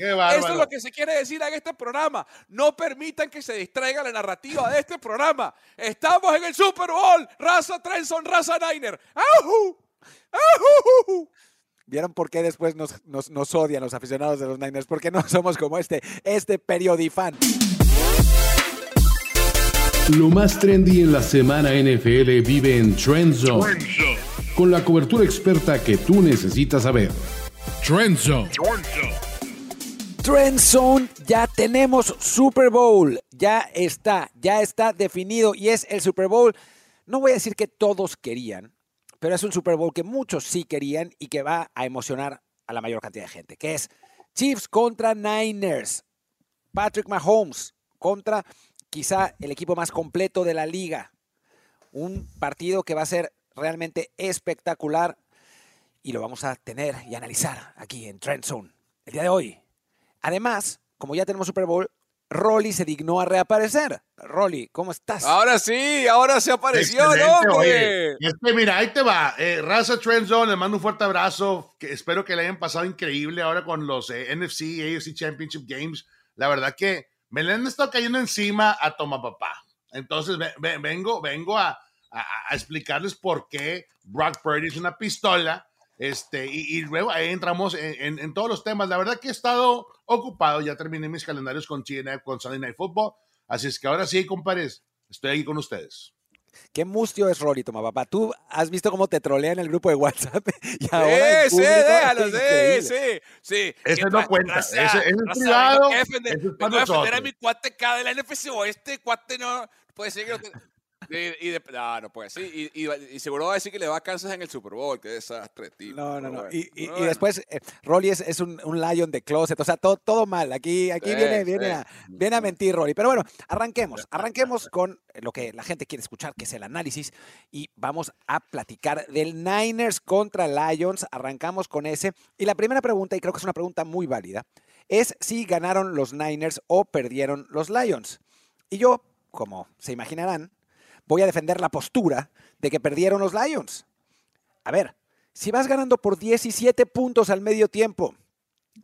Eso es lo que se quiere decir en este programa. No permitan que se distraiga la narrativa de este programa. Estamos en el Super Bowl. Raza Trenson, raza Niner. ¡Ajú! ¡Ajú! ¿Vieron por qué después nos, nos, odian los aficionados de los Niners? Porque no somos como este, este periodifan. Lo más trendy en la semana NFL vive en Trend Zone. Con la cobertura experta que tú necesitas saber. Trend Zone. Trend Zone, ya tenemos Super Bowl. Ya está, ya está definido y es el Super Bowl. No voy a decir que todos querían, pero es un Super Bowl que muchos sí querían y que va a emocionar a la mayor cantidad de gente, que es Chiefs contra Niners. Patrick Mahomes contra quizá el equipo más completo de la liga. Un partido que va a ser realmente espectacular y lo vamos a tener y analizar aquí en Trend Zone el día de hoy. Además, como ya tenemos Super Bowl, Rolly se dignó a reaparecer. Rolly, ¿cómo estás? Ahora sí, ahora se apareció, ¿no? Este, mira, ahí te va. Eh, Raza Trend Zone, le mando un fuerte abrazo. Que espero que le hayan pasado increíble ahora con los eh, NFC, AFC Championship Games. La verdad que me le han estado cayendo encima a Toma Papá. Entonces vengo, vengo a, explicarles por qué Brock Purdy es una pistola este, y, luego ahí entramos en, todos los temas. La verdad que he estado ocupado, ya terminé mis calendarios con China, con Sunday Night Football. Así es que ahora sí, compadres, estoy aquí con ustedes. Qué mustio es Rory, toma papá. Tú has visto cómo te trolea en el grupo de WhatsApp. Y ahora sí, sí, déjalo, sí, sí, sí. Ese no cuenta. ese, es privado. Vengo a defender a mi cuate cada de la NFC o este cuate no puede ser que y, y no, no puede, sí. Y, y, seguro va a decir que le va a Kansas en el Super Bowl. Qué desastre, tío. No, no, no. y, después, eh, Rolly es, es un, un, Lion de closet. O sea, todo, todo mal. Aquí, aquí viene, viene, a, viene a mentir, Rolly. Pero bueno, arranquemos. Arranquemos con lo que la gente quiere escuchar, que es el análisis. Y vamos a platicar del Niners contra Lions. Arrancamos con ese. Y la primera pregunta, y creo que es una pregunta muy válida, es si ganaron los Niners o perdieron los Lions. Y yo, como se imaginarán, voy a defender la postura de que perdieron los Lions. A ver, si vas ganando por 17 puntos al medio tiempo,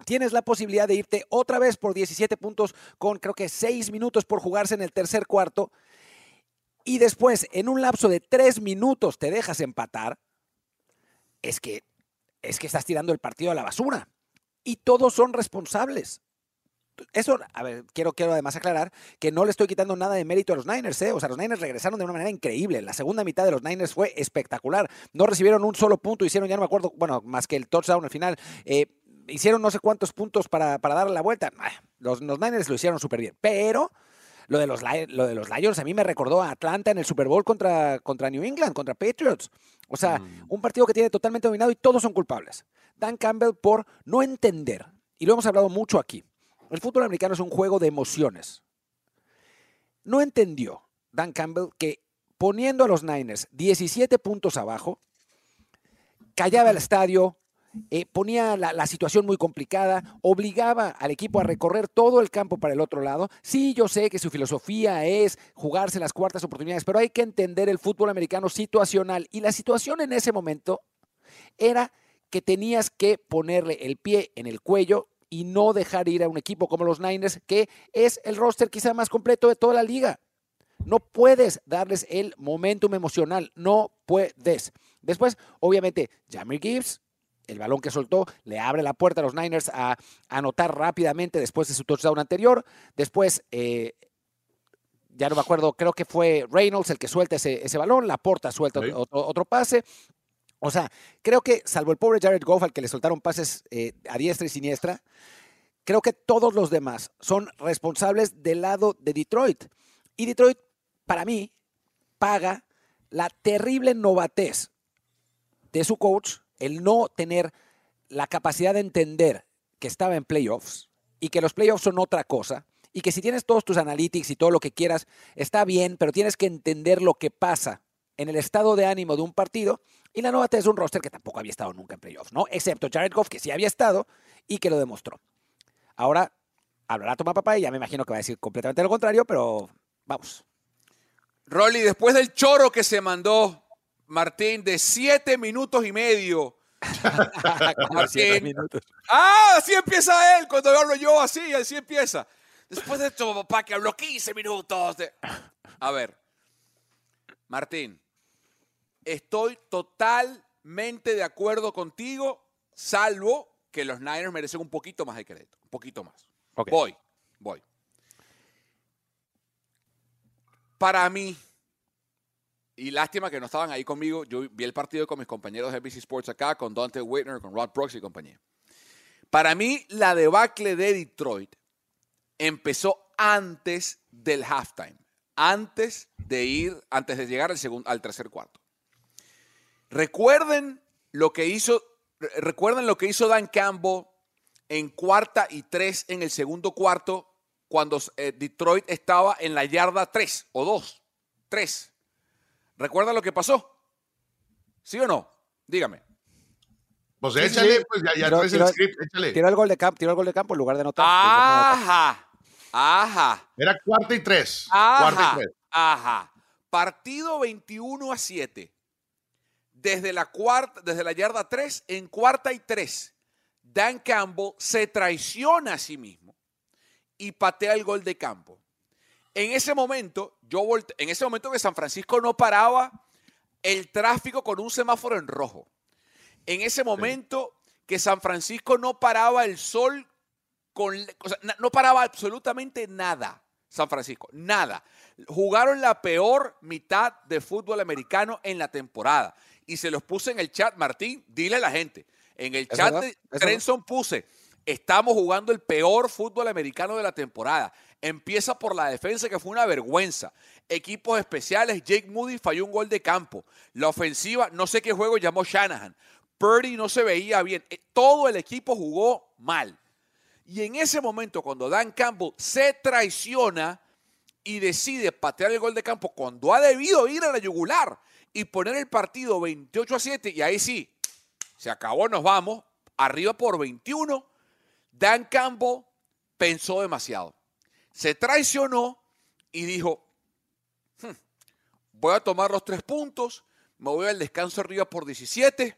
tienes la posibilidad de irte otra vez por 17 puntos con creo que 6 minutos por jugarse en el tercer cuarto. Y después en un lapso de 3 minutos te dejas empatar, es que es que estás tirando el partido a la basura. Y todos son responsables eso, a ver, quiero, quiero además aclarar que no le estoy quitando nada de mérito a los Niners, ¿eh? O sea, los Niners regresaron de una manera increíble. La segunda mitad de los Niners fue espectacular. No recibieron un solo punto, hicieron, ya no me acuerdo, bueno, más que el touchdown al final. Eh, hicieron no sé cuántos puntos para, para darle la vuelta. Ah, los, los Niners lo hicieron súper bien. Pero lo de, los, lo de los Lions a mí me recordó a Atlanta en el Super Bowl contra, contra New England, contra Patriots. O sea, mm. un partido que tiene totalmente dominado y todos son culpables. Dan Campbell por no entender, y lo hemos hablado mucho aquí, el fútbol americano es un juego de emociones. No entendió Dan Campbell que poniendo a los Niners 17 puntos abajo, callaba el estadio, eh, ponía la, situación muy complicada, obligaba al equipo a recorrer todo el campo para el otro lado. Sí, yo sé que su filosofía es jugarse las cuartas oportunidades, pero hay que entender el fútbol americano situacional. Y la situación en ese momento era que tenías que ponerle el pie en el cuello y no dejar ir a un equipo como los Niners, que es el roster quizá más completo de toda la liga. No puedes darles el momentum emocional, no puedes. Después, obviamente, Jamie Gibbs, el balón que soltó, le abre la puerta a los Niners a, anotar rápidamente después de su touchdown anterior. Después, eh, ya no me acuerdo, creo que fue Reynolds el que suelta ese, ese balón, la porta suelta otro, pase. O sea, creo que salvo el pobre Jared Goff al que le soltaron pases eh, a diestra y siniestra, creo que todos los demás son responsables del lado de Detroit. Y Detroit, para mí, paga la terrible novatez de su coach, el no tener la capacidad de entender que estaba en playoffs y que los playoffs son otra cosa y que si tienes todos tus analytics y todo lo que quieras, está bien, pero tienes que entender lo que pasa en el estado de ánimo de un partido y la novatez es un roster que tampoco había estado nunca en playoffs, ¿no? Excepto Jared Goff, que sí había estado y que lo demostró. Ahora hablará Toma Papá y ya me imagino que va a decir completamente lo contrario, pero vamos. Rolly, después del choro que se mandó Martín de siete minutos y medio Ah, así empieza él. Cuando hablo yo así, así empieza. Después de esto, papá, que habló 15 minutos. De... A ver, Martín, estoy totalmente de acuerdo contigo, salvo que los Niners merecen un poquito más de crédito. Un poquito más. Voy, voy. Para mí, y lástima que no estaban ahí conmigo. Yo vi el partido con mis compañeros de NBC Sports acá, con Dante Whitner, con Rod Brooks y compañía. Para mí, la debacle de Detroit empezó antes del halftime, antes de ir, antes de llegar al, segundo, al tercer cuarto. Recuerden lo que hizo, recuerden lo que hizo Dan Campbell en cuarta y tres en el segundo cuarto cuando eh, Detroit estaba en la yarda tres o dos, tres ¿Recuerda lo que pasó? ¿Sí o no? Dígame. Pues échale, pues ya, ya traes el script, échale. Tiró el gol de campo, tiró el gol de campo en lugar de anotar. Ajá. Ajá. Era cuarta y tres. Ajá. Cuarta y tres. Ajá. Partido 21 a 7. Desde la cuarta, desde la yarda 3, en cuarta y 3, Dan Campbell se traiciona a sí mismo y patea el gol de campo. En ese momento, yo en ese momento que San Francisco no paraba el tráfico con un semáforo en rojo. En ese momento que San Francisco no paraba el sol con, no paraba absolutamente nada. San Francisco, nada. Jugaron la peor mitad de fútbol americano en la temporada. Y se los puse en el chat, Martín, dile a la gente. En el chat de Trenson puse, estamos jugando el peor fútbol americano de la temporada. Empieza por la defensa, que fue una vergüenza. Equipos especiales, Jake Moody falló un gol de campo. La ofensiva, no sé qué juego llamó Shanahan. Purdy no se veía bien. Eh, todo el equipo jugó mal. Y en ese momento, cuando Dan Campbell se traiciona y decide patear el gol de campo cuando ha debido ir a la yugular y poner el partido 28 a 7, y ahí sí, se acabó, nos vamos, arriba por 21, Dan Campbell pensó demasiado se traicionó y dijo, hmm, voy a tomar los tres puntos, me voy al descanso arriba por 17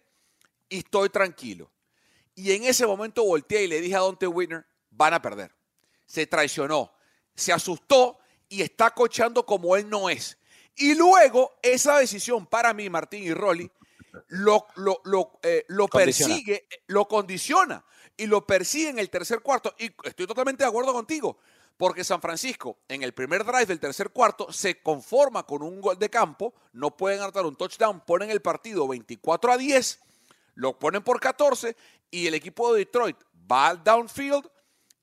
y estoy tranquilo. Y en ese momento volteé y le dije a Dante Winner, van a perder. Se traicionó, se asustó y está cochando como él no es. Y luego esa decisión para mí, Martín y Rolly, lo, lo, lo, eh, lo persigue, lo condiciona y lo persigue en el tercer cuarto. Y estoy totalmente de acuerdo contigo. Porque San Francisco, en el primer drive del tercer cuarto, se conforma con un gol de campo, no pueden anotar un touchdown, ponen el partido 24 a 10, lo ponen por 14 y el equipo de Detroit va al downfield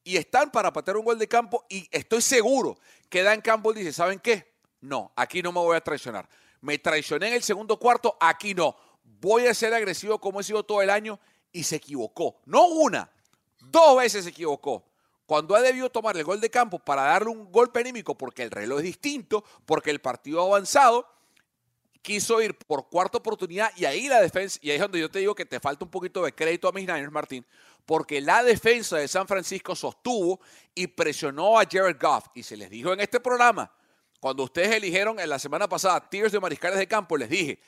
y están para patear un gol de campo y estoy seguro que Dan Campbell dice, ¿saben qué? No, aquí no me voy a traicionar. Me traicioné en el segundo cuarto, aquí no. Voy a ser agresivo como he sido todo el año y se equivocó. No una, dos veces se equivocó cuando ha debido tomar el gol de campo para darle un golpe anímico porque el reloj es distinto, porque el partido ha avanzado, quiso ir por cuarta oportunidad y ahí la defensa, y ahí es donde yo te digo que te falta un poquito de crédito a mis Niners, Martín, porque la defensa de San Francisco sostuvo y presionó a Jared Goff. Y se les dijo en este programa, cuando ustedes eligieron en la semana pasada tiers de mariscales de campo, les dije,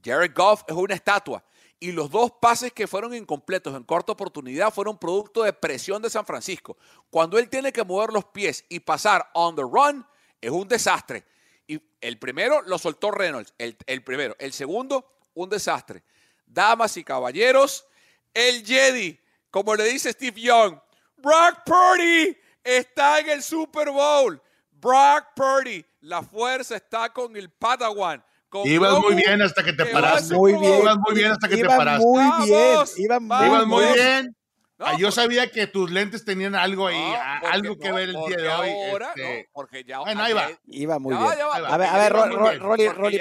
Jared Goff es una estatua y los dos pases que fueron incompletos en corta oportunidad fueron producto de presión de San Francisco. Cuando él tiene que mover los pies y pasar on the run, es un desastre. Y el primero lo soltó Reynolds, el, primero. El segundo, un desastre. Damas y caballeros, el Jedi, como le dice Steve Young, Brock Purdy está en el Super Bowl. Brock Purdy, la fuerza está con el Padawan. Ibas muy bien hasta que te paraste. Muy bien. Ibas muy bien hasta que te paraste. Muy bien. Ibas muy, Ibas muy bien. Ah, yo sabía que tus lentes tenían algo ahí, algo que ver el día de hoy. Ahora, este... porque ya. Bueno, ahí va. Iba muy bien. a ver, a ver, Rolly, Rolly,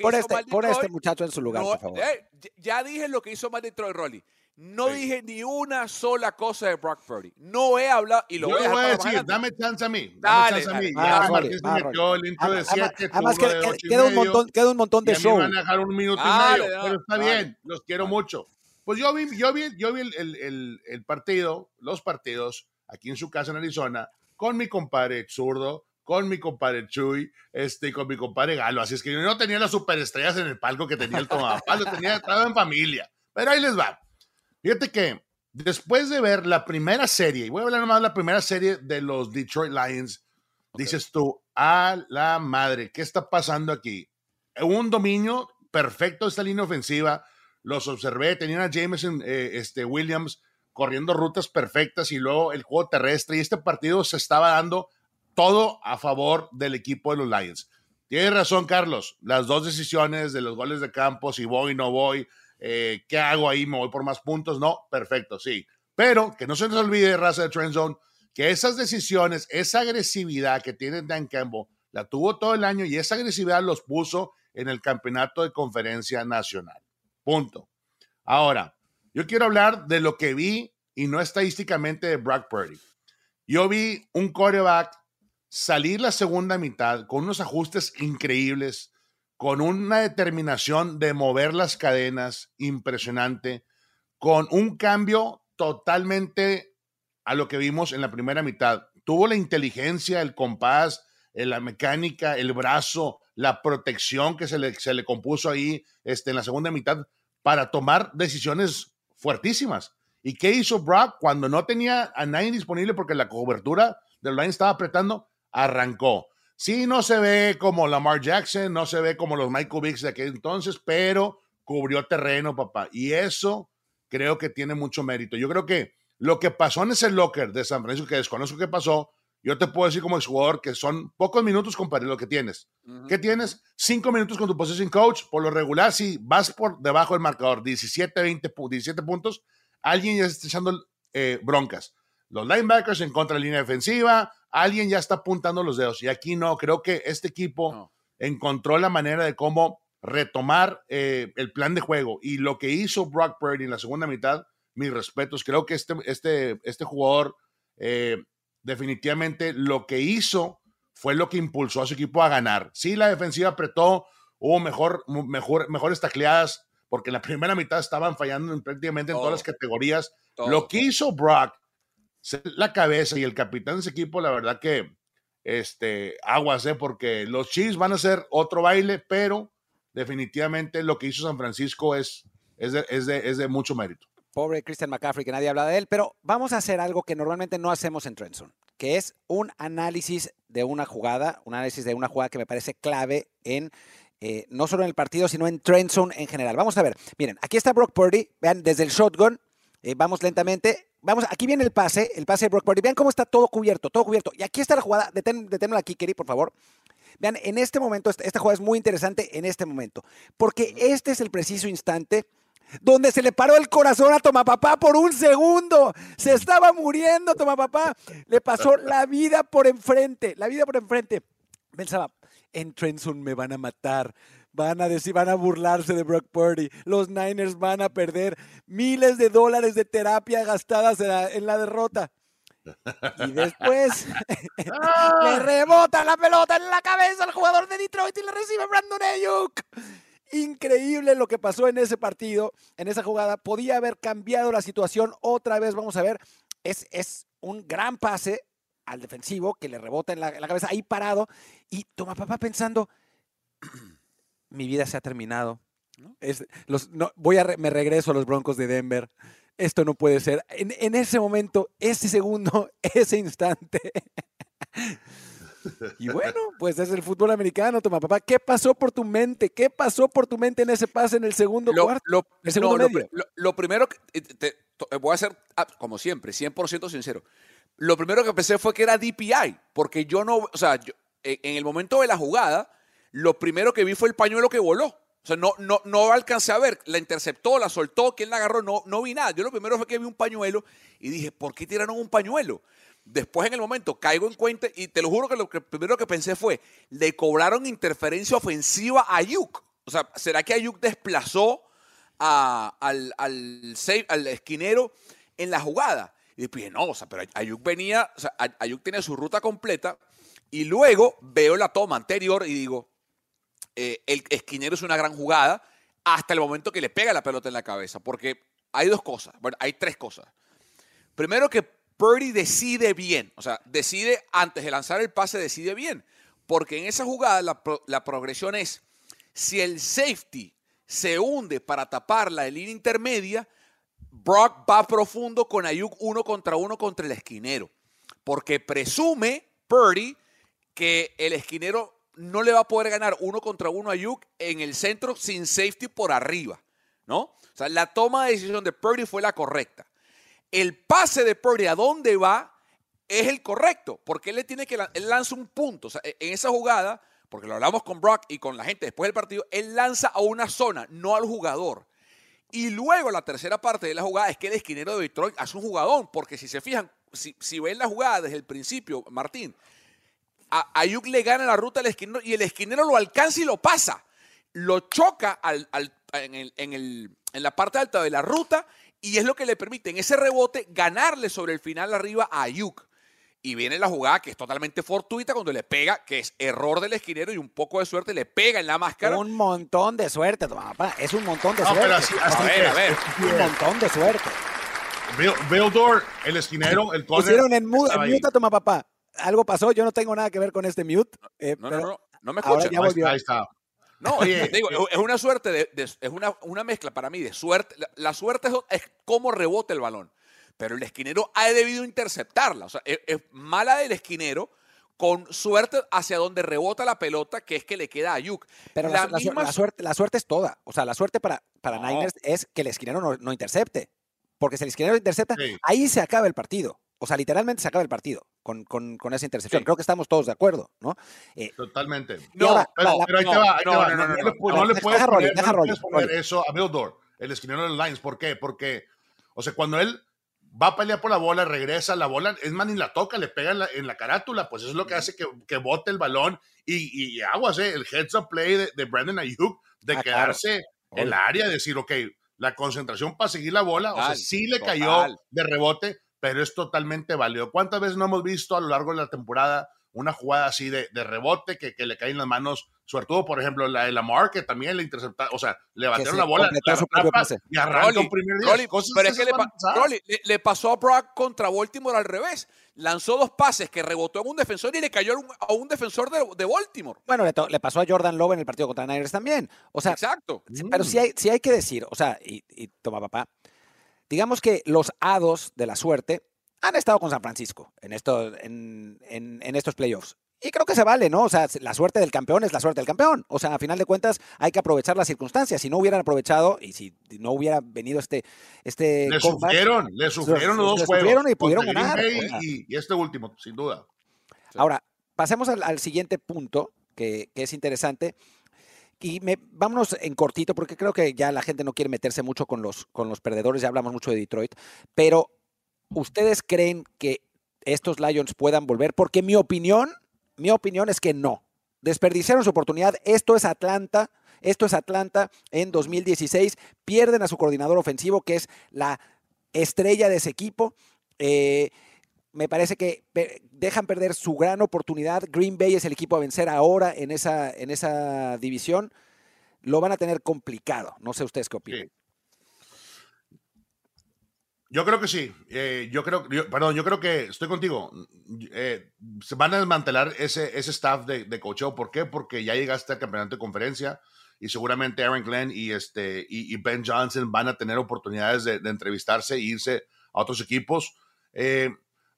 pon, este, pon este muchacho en su lugar, por favor. Eh, ya dije lo que hizo mal Detroit, Rolly. No dije ni una sola cosa de Brock Purdy. No he hablado y lo Yo voy a, voy a decir, dame chance a mí. Dame chance a mí. ya Martín se metió el intro de 7, Además, que, queda, un montón, queda un montón de y show. me van a dejar un minuto y medio, pero está bien, los quiero mucho. Pues yo vi, yo vi, yo vi el, el, el, partido, los partidos, aquí en su casa en Arizona, con mi compadre zurdo, con mi compadre Chuy, este, y con mi compadre Galo. Así es que yo no tenía las superestrellas en el palco que tenía el Tomapalo, tenía, estaba en familia. Pero ahí les va. Fíjate que después de ver la primera serie, y voy a hablar nomás de la primera serie de los Detroit Lions, dices tú, a la madre, ¿qué está pasando aquí? Un dominio perfecto de esta línea ofensiva, los observé, tenían a Jameson eh, este, Williams corriendo rutas perfectas y luego el juego terrestre y este partido se estaba dando todo a favor del equipo de los Lions. Tienes razón, Carlos, las dos decisiones de los goles de campo, si voy, no voy, eh, ¿qué hago ahí? ¿Me voy por más puntos? No, perfecto, sí. Pero que no se nos olvide, raza de Trend Zone, que esas decisiones, esa agresividad que tiene Dan Campbell, la tuvo todo el año y esa agresividad los puso en el campeonato de conferencia nacional. Punto. Ahora, yo quiero hablar de lo que vi y no estadísticamente de Brock Purdy. Yo vi un coreback salir la segunda mitad con unos ajustes increíbles, con una determinación de mover las cadenas impresionante, con un cambio totalmente a lo que vimos en la primera mitad. Tuvo la inteligencia, el compás, la mecánica, el brazo, la protección que se le, se le compuso ahí este, en la segunda mitad para tomar decisiones fuertísimas. ¿Y qué hizo Brock cuando no tenía a nadie disponible porque la cobertura del line estaba apretando? Arrancó. Sí, no se ve como Lamar Jackson, no se ve como los Michael Biggs de aquel entonces, pero cubrió terreno, papá. Y eso creo que tiene mucho mérito. Yo creo que lo que pasó en ese locker de San Francisco, que desconozco qué pasó, yo te puedo decir como jugador que son pocos minutos comparado lo que tienes. ¿Qué tienes? Cinco minutos con tu position coach. Por lo regular, si vas por debajo del marcador 17, 20, 17 puntos, alguien ya está echando eh, broncas. Los linebackers en contra de la línea defensiva, alguien ya está apuntando los dedos. Y aquí no, creo que este equipo encontró la manera de cómo retomar eh, el plan de juego. Y lo que hizo Brock Purdy en la segunda mitad, mis respetos. Creo que este, este, este jugador eh, definitivamente lo que hizo fue lo que impulsó a su equipo a ganar. Sí, la defensiva apretó, hubo mejor, mejor, mejores tacleadas, porque en la primera mitad estaban fallando prácticamente en todas las categorías. Lo que hizo Brock, la cabeza y el capitán de ese equipo, la verdad que este, aguas, ¿eh? porque los Chiefs van a hacer otro baile, pero definitivamente lo que hizo San Francisco es, es, es de mucho mérito pobre Christian McCaffrey, que nadie habla de él, pero vamos a hacer algo que normalmente no hacemos en Trenson, que es un análisis de una jugada, un análisis de una jugada que me parece clave en eh, no solo en el partido, sino en Trenson en general. Vamos a ver, miren, aquí está Brock Purdy, vean, desde el shotgun, eh, vamos lentamente, vamos, aquí viene el pase, el pase de Brock Purdy, vean cómo está todo cubierto, todo cubierto, y aquí está la jugada, detén, aquí, Kerry, por favor. Vean, en este momento, esta, esta jugada es muy interesante en este momento, porque este es el preciso instante donde se le paró el corazón a Tomapapá por un segundo. Se estaba muriendo Tomapapá. Le pasó la vida por enfrente, la vida por enfrente. Pensaba, en Trenson me van a matar. Van a decir, van a burlarse de Brock Purdy. Los Niners van a perder miles de dólares de terapia gastadas en la, derrota. Y después le rebota la pelota en la cabeza al jugador de Detroit y le recibe Brandon Ayuk increíble lo que pasó en ese partido, en esa jugada. Podía haber cambiado la situación otra vez, vamos a ver. Es, es un gran pase al defensivo que le rebota en la, cabeza ahí parado y toma papá pensando, mi vida se ha terminado. Es, los, no, voy a me regreso a los Broncos de Denver. Esto no puede ser. En, en ese momento, ese segundo, ese instante. Y bueno, pues es el fútbol americano, toma papá. ¿Qué pasó por tu mente? ¿Qué pasó por tu mente en ese pase en el segundo cuarto? Lo, el segundo Lo, primero que te, voy a ser, ah, como siempre, 100% sincero. Lo primero que pensé fue que era DPI, porque yo no, o sea, en el momento de la jugada, lo primero que vi fue el pañuelo que voló. O sea, no, no, no alcancé a ver, la interceptó, la soltó, quién la agarró, no, no vi nada. Yo lo primero fue que vi un pañuelo y dije, ¿por qué tiraron un pañuelo? Después en el momento caigo en cuenta y te lo juro que lo primero que pensé fue, le cobraron interferencia ofensiva a Ayuk. O sea, ¿será que Ayuk desplazó al, al, esquinero en la jugada? Y después no, o sea, pero Ayuk venía, o sea, Ayuk tiene su ruta completa y luego veo la toma anterior y digo, eh, el esquinero es una gran jugada hasta el momento que le pega la pelota en la cabeza, porque hay dos cosas, bueno, hay tres cosas. Primero que Purdy decide bien, o sea, decide antes de lanzar el pase, decide bien, porque en esa jugada la, progresión es, si el safety se hunde para tapar la línea intermedia, Brock va profundo con Ayuk uno contra uno contra el esquinero, porque presume Purdy que el esquinero no le va a poder ganar uno contra uno a Ayuk en el centro sin safety por arriba, ¿no? O sea, la toma de decisión de Purdy fue la correcta. El pase de Purdy a dónde va es el correcto, porque él le tiene que él lanza un punto, sea, en esa jugada, porque lo hablamos con Brock y con la gente después del partido, él lanza a una zona, no al jugador. Y luego la tercera parte de la jugada es que el esquinero de Detroit hace un jugadón, porque si se fijan, si, si ven la jugada desde el principio, Martín, a Ayuk le gana la ruta al esquinero y el esquinero lo alcanza y lo pasa. Lo choca en, la parte alta de la ruta y es lo que le permite en ese rebote ganarle sobre el final arriba a Ayuk. Y viene la jugada que es totalmente fortuita cuando le pega, que es error del esquinero y un poco de suerte le pega en la máscara. Un montón de suerte, papá. Es un montón de suerte. a ver, a ver. Un montón de suerte. Bill, el esquinero, el corner. Pusieron en, mute a toma papá. Algo pasó, yo no tengo nada que ver con este mute. Eh, no, no, no, no me escuchas. Ahí está. No, Oye, digo, es una suerte, de, es una, una, mezcla para mí de suerte. La, suerte es, es cómo rebota el balón pero el esquinero ha debido interceptarla. O sea, es, mala del esquinero con suerte hacia donde rebota la pelota, que es que le queda a Ayuk. Pero la, suerte, la suerte es toda. O sea, la suerte para, para Niners es que el esquinero no, intercepte. Porque si el esquinero intercepta, ahí se acaba el partido. O sea, literalmente se acaba el partido con, con, con esa intercepción. Creo que estamos todos de acuerdo, ¿no? Eh, Totalmente. No, pero, ahí te va, ahí te va. No, le puedes poner, eso a Bildor, el esquinero de los Lions. ¿Por qué? Porque, o sea, cuando él va a pelear por la bola, regresa la bola, es más, ni la toca, le pega en la, carátula, pues eso es lo que hace que, que bote el balón y, y, aguas, ¿eh? el heads up play de, de Brandon Ayuk, de ah, quedarse en la área, decir, ok, la concentración para seguir la bola, o sea, sí le cayó de rebote, pero es totalmente válido. ¿Cuántas veces no hemos visto a lo largo de la temporada una jugada así de, de rebote que, que, le caen las manos sobre todo, por ejemplo, la de Lamar, que también le interceptaron, o sea, le batieron la bola y arrancó un primer día. pero es que le, le, pasó a Brock contra Baltimore al revés. Lanzó dos pases que rebotó en un defensor y le cayó a un defensor de, de Baltimore. Bueno, le, pasó a Jordan Love en el partido contra Niners también. O sea, Exacto. Pero sí hay, hay que decir, o sea, y, y toma papá, digamos que los hados de la suerte han estado con San Francisco en, esto, en, en, en, estos playoffs. Y creo que se vale, ¿no? O sea, la suerte del campeón es la suerte del campeón. O sea, a final de cuentas hay que aprovechar las circunstancias. Si no hubieran aprovechado y si no hubiera venido este... este le sufrieron, le sufrieron los dos juegos. y pudieron ganar. Y, este último, sin duda. Ahora, pasemos al, siguiente punto, que, es interesante. Y vámonos en cortito, porque creo que ya la gente no quiere meterse mucho con los, con los perdedores, ya hablamos mucho de Detroit, pero ¿ustedes creen que estos Lions puedan volver? Porque mi opinión mi opinión es que no. Desperdiciaron su oportunidad. Esto es Atlanta. Esto es Atlanta en 2016. Pierden a su coordinador ofensivo, que es la estrella de ese equipo. Eh, me parece que dejan perder su gran oportunidad. Green Bay es el equipo a vencer ahora en esa, en esa división. Lo van a tener complicado. No sé ustedes qué opinan. Yo creo que sí. Eh, yo creo, perdón, yo creo que estoy contigo. Eh, se van a desmantelar ese, ese staff de, de cocheo. ¿Por qué? Porque ya llegaste al campeonato de conferencia y seguramente Aaron Glenn y, este, y, Ben Johnson van a tener oportunidades de, entrevistarse e irse a otros equipos. Eh,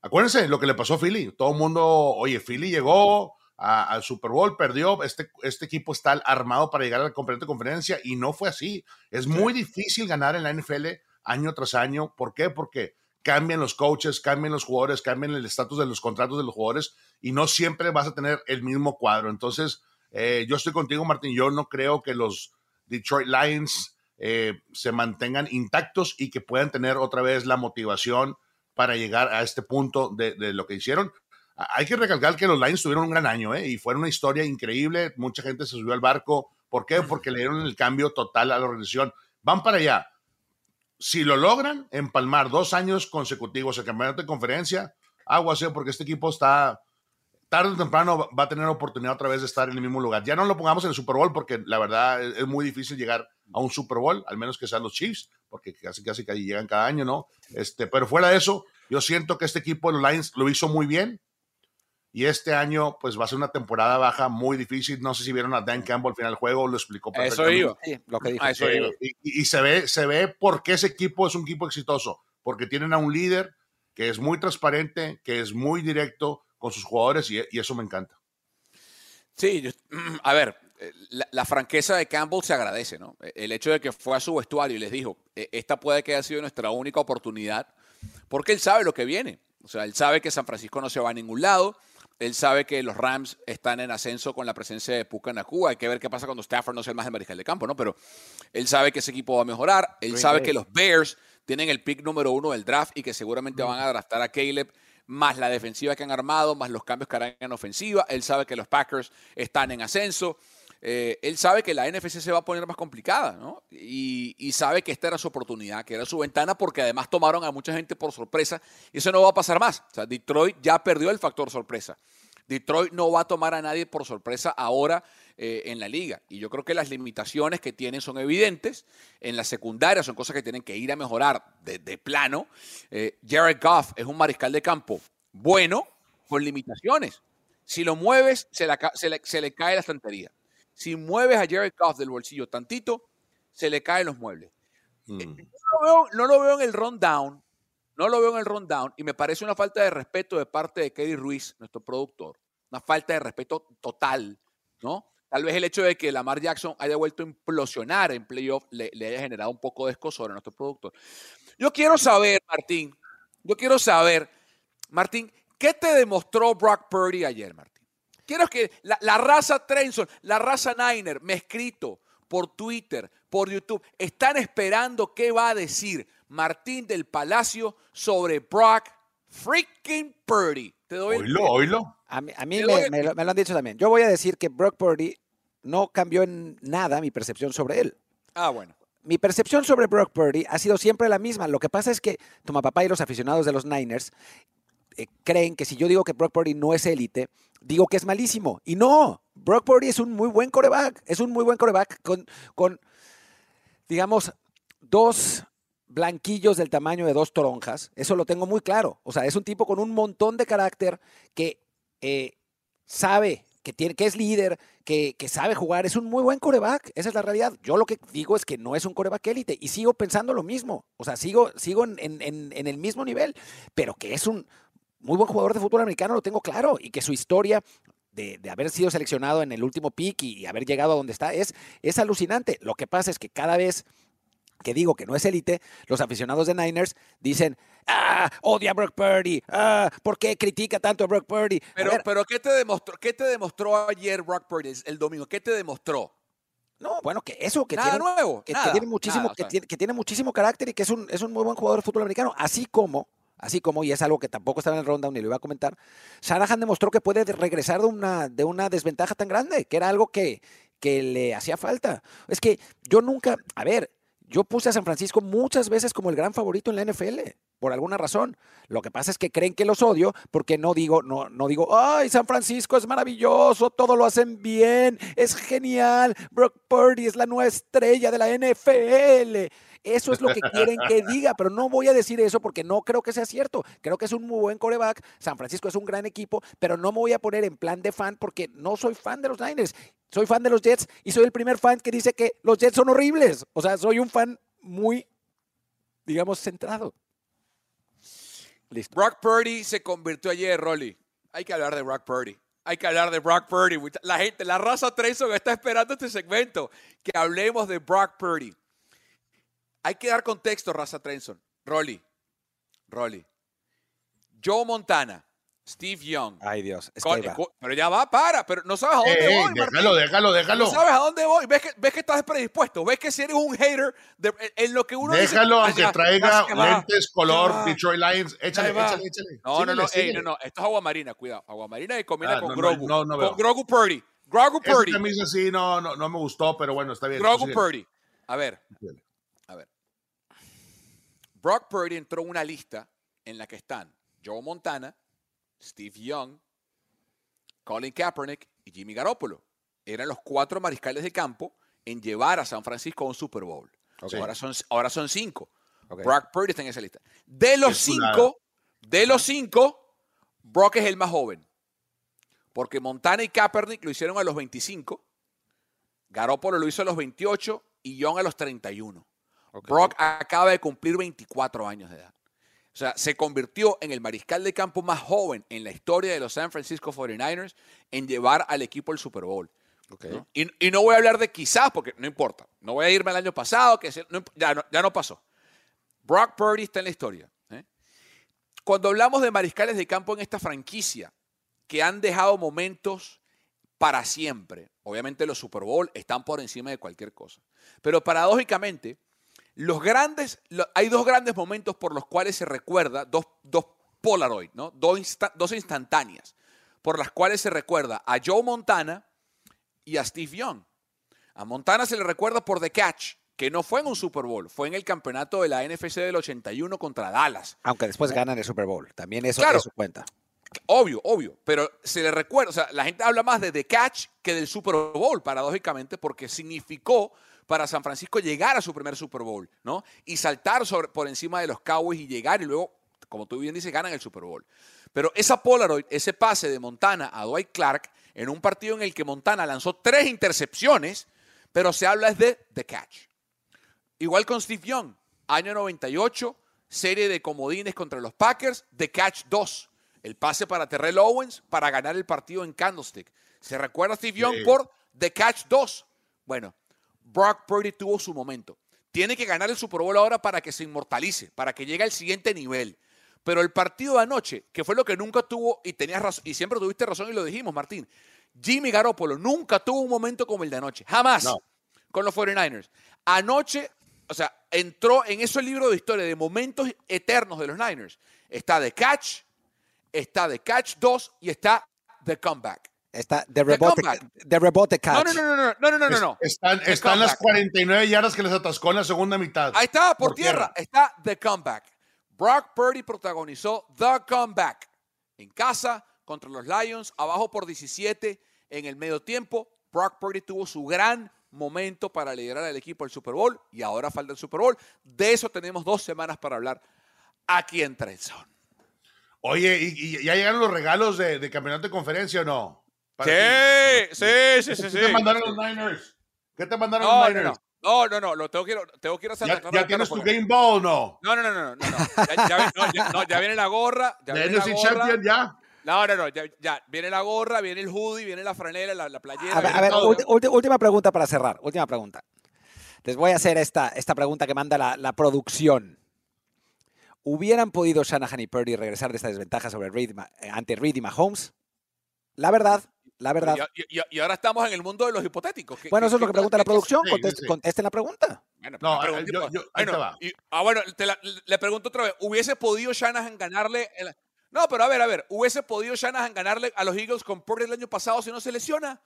acuérdense lo que le pasó a Philly. Todo el mundo, oye, Philly llegó al Super Bowl, perdió. Este, este equipo está armado para llegar al campeonato de conferencia y no fue así. Es muy difícil ganar en la NFL año tras año. ¿Por qué? Porque cambian los coaches, cambian los jugadores, cambian el estatus de los contratos de los jugadores y no siempre vas a tener el mismo cuadro. Entonces, eh, yo estoy contigo, Martín. Yo no creo que los Detroit Lions eh, se mantengan intactos y que puedan tener otra vez la motivación para llegar a este punto de, lo que hicieron. Hay que recalcar que los Lions tuvieron un gran año ¿eh? y fue una historia increíble. Mucha gente se subió al barco. ¿Por qué? Porque le dieron el cambio total a la organización. Van para allá si lo logran, empalmar dos años consecutivos el campeonato de conferencia, agua sea porque este equipo está tarde o temprano va a tener oportunidad otra vez de estar en el mismo lugar. Ya no lo pongamos en el Super Bowl porque la verdad es, muy difícil llegar a un Super Bowl, al menos que sean los Chiefs, porque casi casi que llegan cada año, ¿no? Este, pero fuera de eso, yo siento que este equipo de los Lions lo hizo muy bien y este año pues va a ser una temporada baja muy difícil. No sé si vieron a Dan Campbell al final del juego, lo explicó Eso iba. Sí, lo que dijo. Eso iba. Eh, y, y se ve, se ve por qué ese equipo es un equipo exitoso, porque tienen a un líder que es muy transparente, que es muy directo con sus jugadores y, y eso me encanta. Sí, yo- a ver, eh, la, la franqueza de Campbell se agradece, ¿no? El hecho de que fue a su vestuario y les dijo, "Eh, esta puede que haya sido nuestra única oportunidad, porque él sabe lo que viene. O sea, él sabe que San Francisco no se va a ningún lado, él sabe que los Rams están en ascenso con la presencia de Puka Nakua, hay que ver qué pasa cuando Stafford no sea el más de mariscal de campo, ¿no? Pero él sabe que ese equipo va a mejorar, él Green sabe Bay. que los Bears tienen el pick número uno del draft y que seguramente van a draftar a Caleb, más la defensiva que han armado, más los cambios que harán en ofensiva. Él sabe que los Packers están en ascenso. Eh, él sabe que la NFC se va a poner más complicada, ¿no? Y, y sabe que esta era su oportunidad, que era su ventana, porque además tomaron a mucha gente por sorpresa y eso no va a pasar más. O sea, Detroit ya perdió el factor sorpresa. Detroit no va a tomar a nadie por sorpresa ahora eh, en la liga. Y yo creo que las limitaciones que tienen son evidentes. En la secundaria son cosas que tienen que ir a mejorar de, de plano. Eh, Jared Goff es un mariscal de campo bueno con limitaciones. Si lo mueves, se, la ca- se le, se le cae la estantería. Si mueves a Jared Goff del bolsillo tantito, se le caen los muebles. Mm. No lo veo, no lo veo en el rundown. No lo veo en el rundown y me parece una falta de respeto de parte de Kelly Ruiz, nuestro productor. Una falta de respeto total, ¿no? Tal vez el hecho de que Lamar Jackson haya vuelto a implosionar en playoff le, le haya generado un poco de escosor a nuestro productor. Yo quiero saber, Martín, yo quiero saber, Martín, ¿qué te demostró Brock Purdy ayer, Martín? Quiero que la, la raza Trenson, la raza Niner, me escrito por Twitter, por YouTube, están esperando qué va a decir Martín del Palacio sobre Brock freaking Purdy. Te doy el- Oílo, oílo. A mí, a mí Te me, doy- me lo, me lo han dicho también. Yo voy a decir que Brock Purdy no cambió en nada mi percepción sobre él. Ah, bueno. Mi percepción sobre Brock Purdy ha sido siempre la misma. Lo que pasa es que Toma Papá y los aficionados de los Niners eh, creen que si yo digo que Brock Purdy no es élite, digo que es malísimo. Y no, Brock Purdy es un muy buen coreback. Es un muy buen coreback con, con digamos, dos blanquillos del tamaño de dos toronjas. Eso lo tengo muy claro. O sea, es un tipo con un montón de carácter que eh, sabe que, tiene, que es líder, que, que sabe jugar. Es un muy buen coreback. Esa es la realidad. Yo lo que digo es que no es un coreback élite y sigo pensando lo mismo. O sea, sigo, sigo en, en- el mismo nivel, pero que es un muy buen jugador de fútbol americano, lo tengo claro. Y que su historia de, de haber sido seleccionado en el último pick y haber llegado a donde está es, es alucinante. Lo que pasa es que cada vez que digo que no es élite, los aficionados de Niners dicen, ah, odia a Brock Purdy, ah, ¿por qué critica tanto a Brock Purdy? Pero, pero ¿qué te demostró? ¿Qué te demostró ayer Brock Purdy el- domingo? ¿Qué te demostró? no, bueno, que eso, que nada tiene, nuevo. que, tiene muchísimo, nada, o que, sea, tiene, que tiene muchísimo carácter y que es un, es un muy buen jugador de fútbol americano, así como, así como, y es algo que tampoco estaba en el rundown ni lo iba a comentar, Shanahan demostró que puede regresar de una, de una desventaja tan grande, que era algo que, que le hacía falta. Es que yo nunca, a ver, yo puse a San Francisco muchas veces como el gran favorito en la NFL, por alguna razón. Lo que pasa es que creen que los odio porque no digo, no, no digo, ay, San Francisco es maravilloso, todo lo hacen bien, es genial, Brock Purdy es la nueva estrella de la NFL. Eso es lo que quieren que diga, pero no voy a decir eso porque no creo que sea cierto. Creo que es un muy buen coreback. San Francisco es un gran equipo, pero no me voy a poner en plan de fan porque no soy fan de los Niners. Soy fan de los Jets y soy el primer fan que dice que los Jets son horribles. O sea, soy un fan muy, digamos, centrado. Listo. Brock Purdy se convirtió ayer, Rolly. Hay que hablar de Brock Purdy. Hay que hablar de Brock Purdy. La gente, la raza Trenson está esperando este segmento. Que hablemos de Brock Purdy. Hay que dar contexto, raza Trenson. Rolly. Rolly. Joe Montana. Steve Young. Ay, Dios. Es que Con- ahí va. cu- pero ya va, para. Pero no sabes a dónde voy, déjalo, déjalo, déjalo. No sabes a dónde voy. ¿Ves que, ves que estás predispuesto. Ves que si eres un hater de- en lo que uno dice, Déjalo "Ah, aunque ya, traiga lentes color ya va". Detroit Lions. Échale, échale, échale. No, no, no, ey, no, no, esto es agua marina, cuidado. Agua marina y combina Ah, con no, Grogu. no, no con Grogu Purdy. Grogu Esa Purdy. camisa sí no, no, no me gustó, pero bueno, está bien. Grogu. Purdy. A ver, Síguele. Brock Purdy entró en una lista en la que están Joe Montana, Steve Young, Colin Kaepernick y Jimmy Garoppolo. Eran los cuatro mariscales de campo en llevar a San Francisco a un Super Bowl. Ahora, son, ahora son cinco. Brock Purdy está en esa lista. De los Es una- cinco, de los cinco, Brock es el más joven. Porque Montana y Kaepernick lo hicieron a los 25, Garoppolo lo hizo a los 28 y Young a los 31. Brock acaba de cumplir 24 años de edad. O sea, se convirtió en el mariscal de campo más joven en la historia de los San Francisco 49ers en llevar al equipo al Super Bowl. Y, no voy a hablar de quizás, porque no importa. No voy a irme al año pasado, que ya, no, pasó. Brock Purdy está en la historia. ¿eh? Cuando hablamos de mariscales de campo en esta franquicia, que han dejado momentos para siempre, obviamente los Super Bowl están por encima de cualquier cosa. Pero paradójicamente, los grandes, hay dos grandes momentos por los cuales se recuerda, dos, dos Polaroid, ¿no? dos, dos instantáneas, por las cuales se recuerda a Joe Montana y a Steve Young. A Montana se le recuerda por The Catch, que no fue en un Super Bowl, fue en el campeonato de la NFC del 81 contra Dallas. Aunque después ganan el Super Bowl, también eso, claro, eso cuenta. Obvio, obvio, pero se le recuerda, o sea, la gente habla más de The Catch que del Super Bowl, paradójicamente, porque significó para San Francisco llegar a su primer Super Bowl, ¿no? Y saltar sobre, por encima de los Cowboys y llegar y luego, como tú bien dices, ganan el Super Bowl. Pero esa Polaroid, ese pase de Montana a Dwight Clark en un partido en el que Montana lanzó tres intercepciones, pero se habla es de The Catch. Igual con Steve Young, año 98, serie de comodines contra los Packers, The Catch 2. El pase para Terrell Owens para ganar el partido en Candlestick. Se recuerda a Steve Young por The Catch 2. Bueno, Brock Purdy tuvo su momento. Tiene que ganar el Super Bowl ahora para que se inmortalice, para que llegue al siguiente nivel. Pero el partido de anoche, que fue lo que nunca tuvo, y tenías razón, y siempre tuviste razón y lo dijimos, Martín, Jimmy Garoppolo nunca tuvo un momento como el de anoche. Jamás. Con los 49ers. Anoche, o sea, entró en ese libro de historia de momentos eternos de los Niners. Está The Catch, está The Catch 2 y está The Comeback. Está de rebote, de rebote catch. No, no, no, no, no, no, no, no. Están, están las 49 yardas que les atascó en la segunda mitad. Ahí está, por, tierra. Está The Comeback. Brock Purdy protagonizó The Comeback en casa contra los Lions, abajo por 17 en el medio tiempo. Brock Purdy tuvo su gran momento para liderar al equipo al Super Bowl y ahora falta el Super Bowl. De eso tenemos dos semanas para hablar aquí en Trenson. Oye, ¿y, ya llegaron los regalos de, de campeonato de conferencia o no? Sí, sí, sí, sí, ¿Qué te mandaron los Niners? ¿Qué te mandaron los Niners? No, no, no, lo tengo que, tengo que ir a hacer. ¿Ya, ¿ya tienes tu Game Ball o no? No, no, no, no, no. Ya, ya, ya, viene la gorra. Ya viene la gorra. Champion ya? No, no, no, ya, viene la gorra, viene el hoodie, viene la franela, la, la playera. A ver, a ver última pregunta para cerrar, última pregunta. Les voy a hacer esta, esta pregunta que manda la, la producción. ¿Hubieran podido Shanahan y Purdy regresar de esta desventaja sobre Reed, ante Reed y Mahomes? La verdad, la verdad. Y, ahora estamos en el mundo de los hipotéticos. bueno, eso es lo que pregunta la producción. Contesten la pregunta. Bueno, no, yo, yo, ahí te va. ah, bueno, le pregunto otra vez. ¿Hubiese podido Shanahan ganarle? El, no, pero a ver, a ver, ¿hubiese podido Shanahan ganarle a los Eagles con Purdy el año pasado si no se lesiona?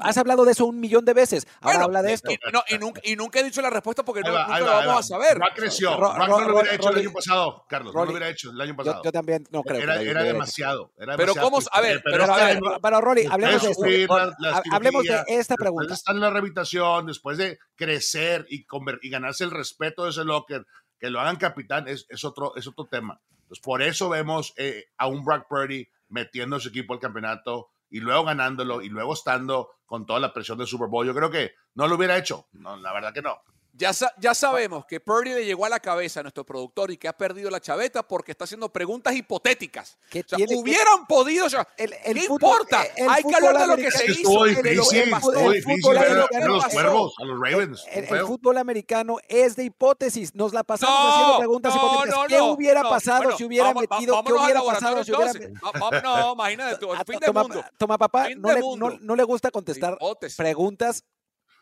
has, hablado de eso un millón de veces. Ahora habla de esto. Y, no, y, nunca, he dicho la respuesta porque no, nunca lo vamos a saber. No creció. no lo hubiera hecho el año pasado, Carlos. no lo hubiera hecho el año pasado. Yo, también no creo. Era, era demasiado. pero cómo, a ver, pero, a ver, pero, Rolly, hablemos de esto. Hablemos de esta pregunta. Después de estar en la rehabilitación, después de crecer y, y ganarse el respeto de ese locker, que lo hagan capitán es, es, otro, es otro tema. Entonces, por eso vemos eh, a un Brock Purdy metiendo a su equipo al campeonato y luego ganándolo y luego estando con toda la presión del Super Bowl. Yo creo que no lo hubiera hecho. No, la verdad que no. Ya, ya, sabemos que Purdy le llegó a la cabeza a nuestro productor y que ha perdido la chaveta porque está haciendo preguntas hipotéticas. ¿Qué hubieran podido. O sea, el, ¿Qué importa? Hay que hablar de lo que se hizo. Difícil, estuvo difícil ver, los cuervos, a los Ravens. El, fútbol americano es de hipótesis. Nos la pasamos haciendo preguntas hipotéticas. ¿Qué hubiera pasado si hubiera metido? ¿Qué hubiera pasado si hubiera No, imagínate tú. fin toma, mundo. toma, papá, no no le gusta contestar preguntas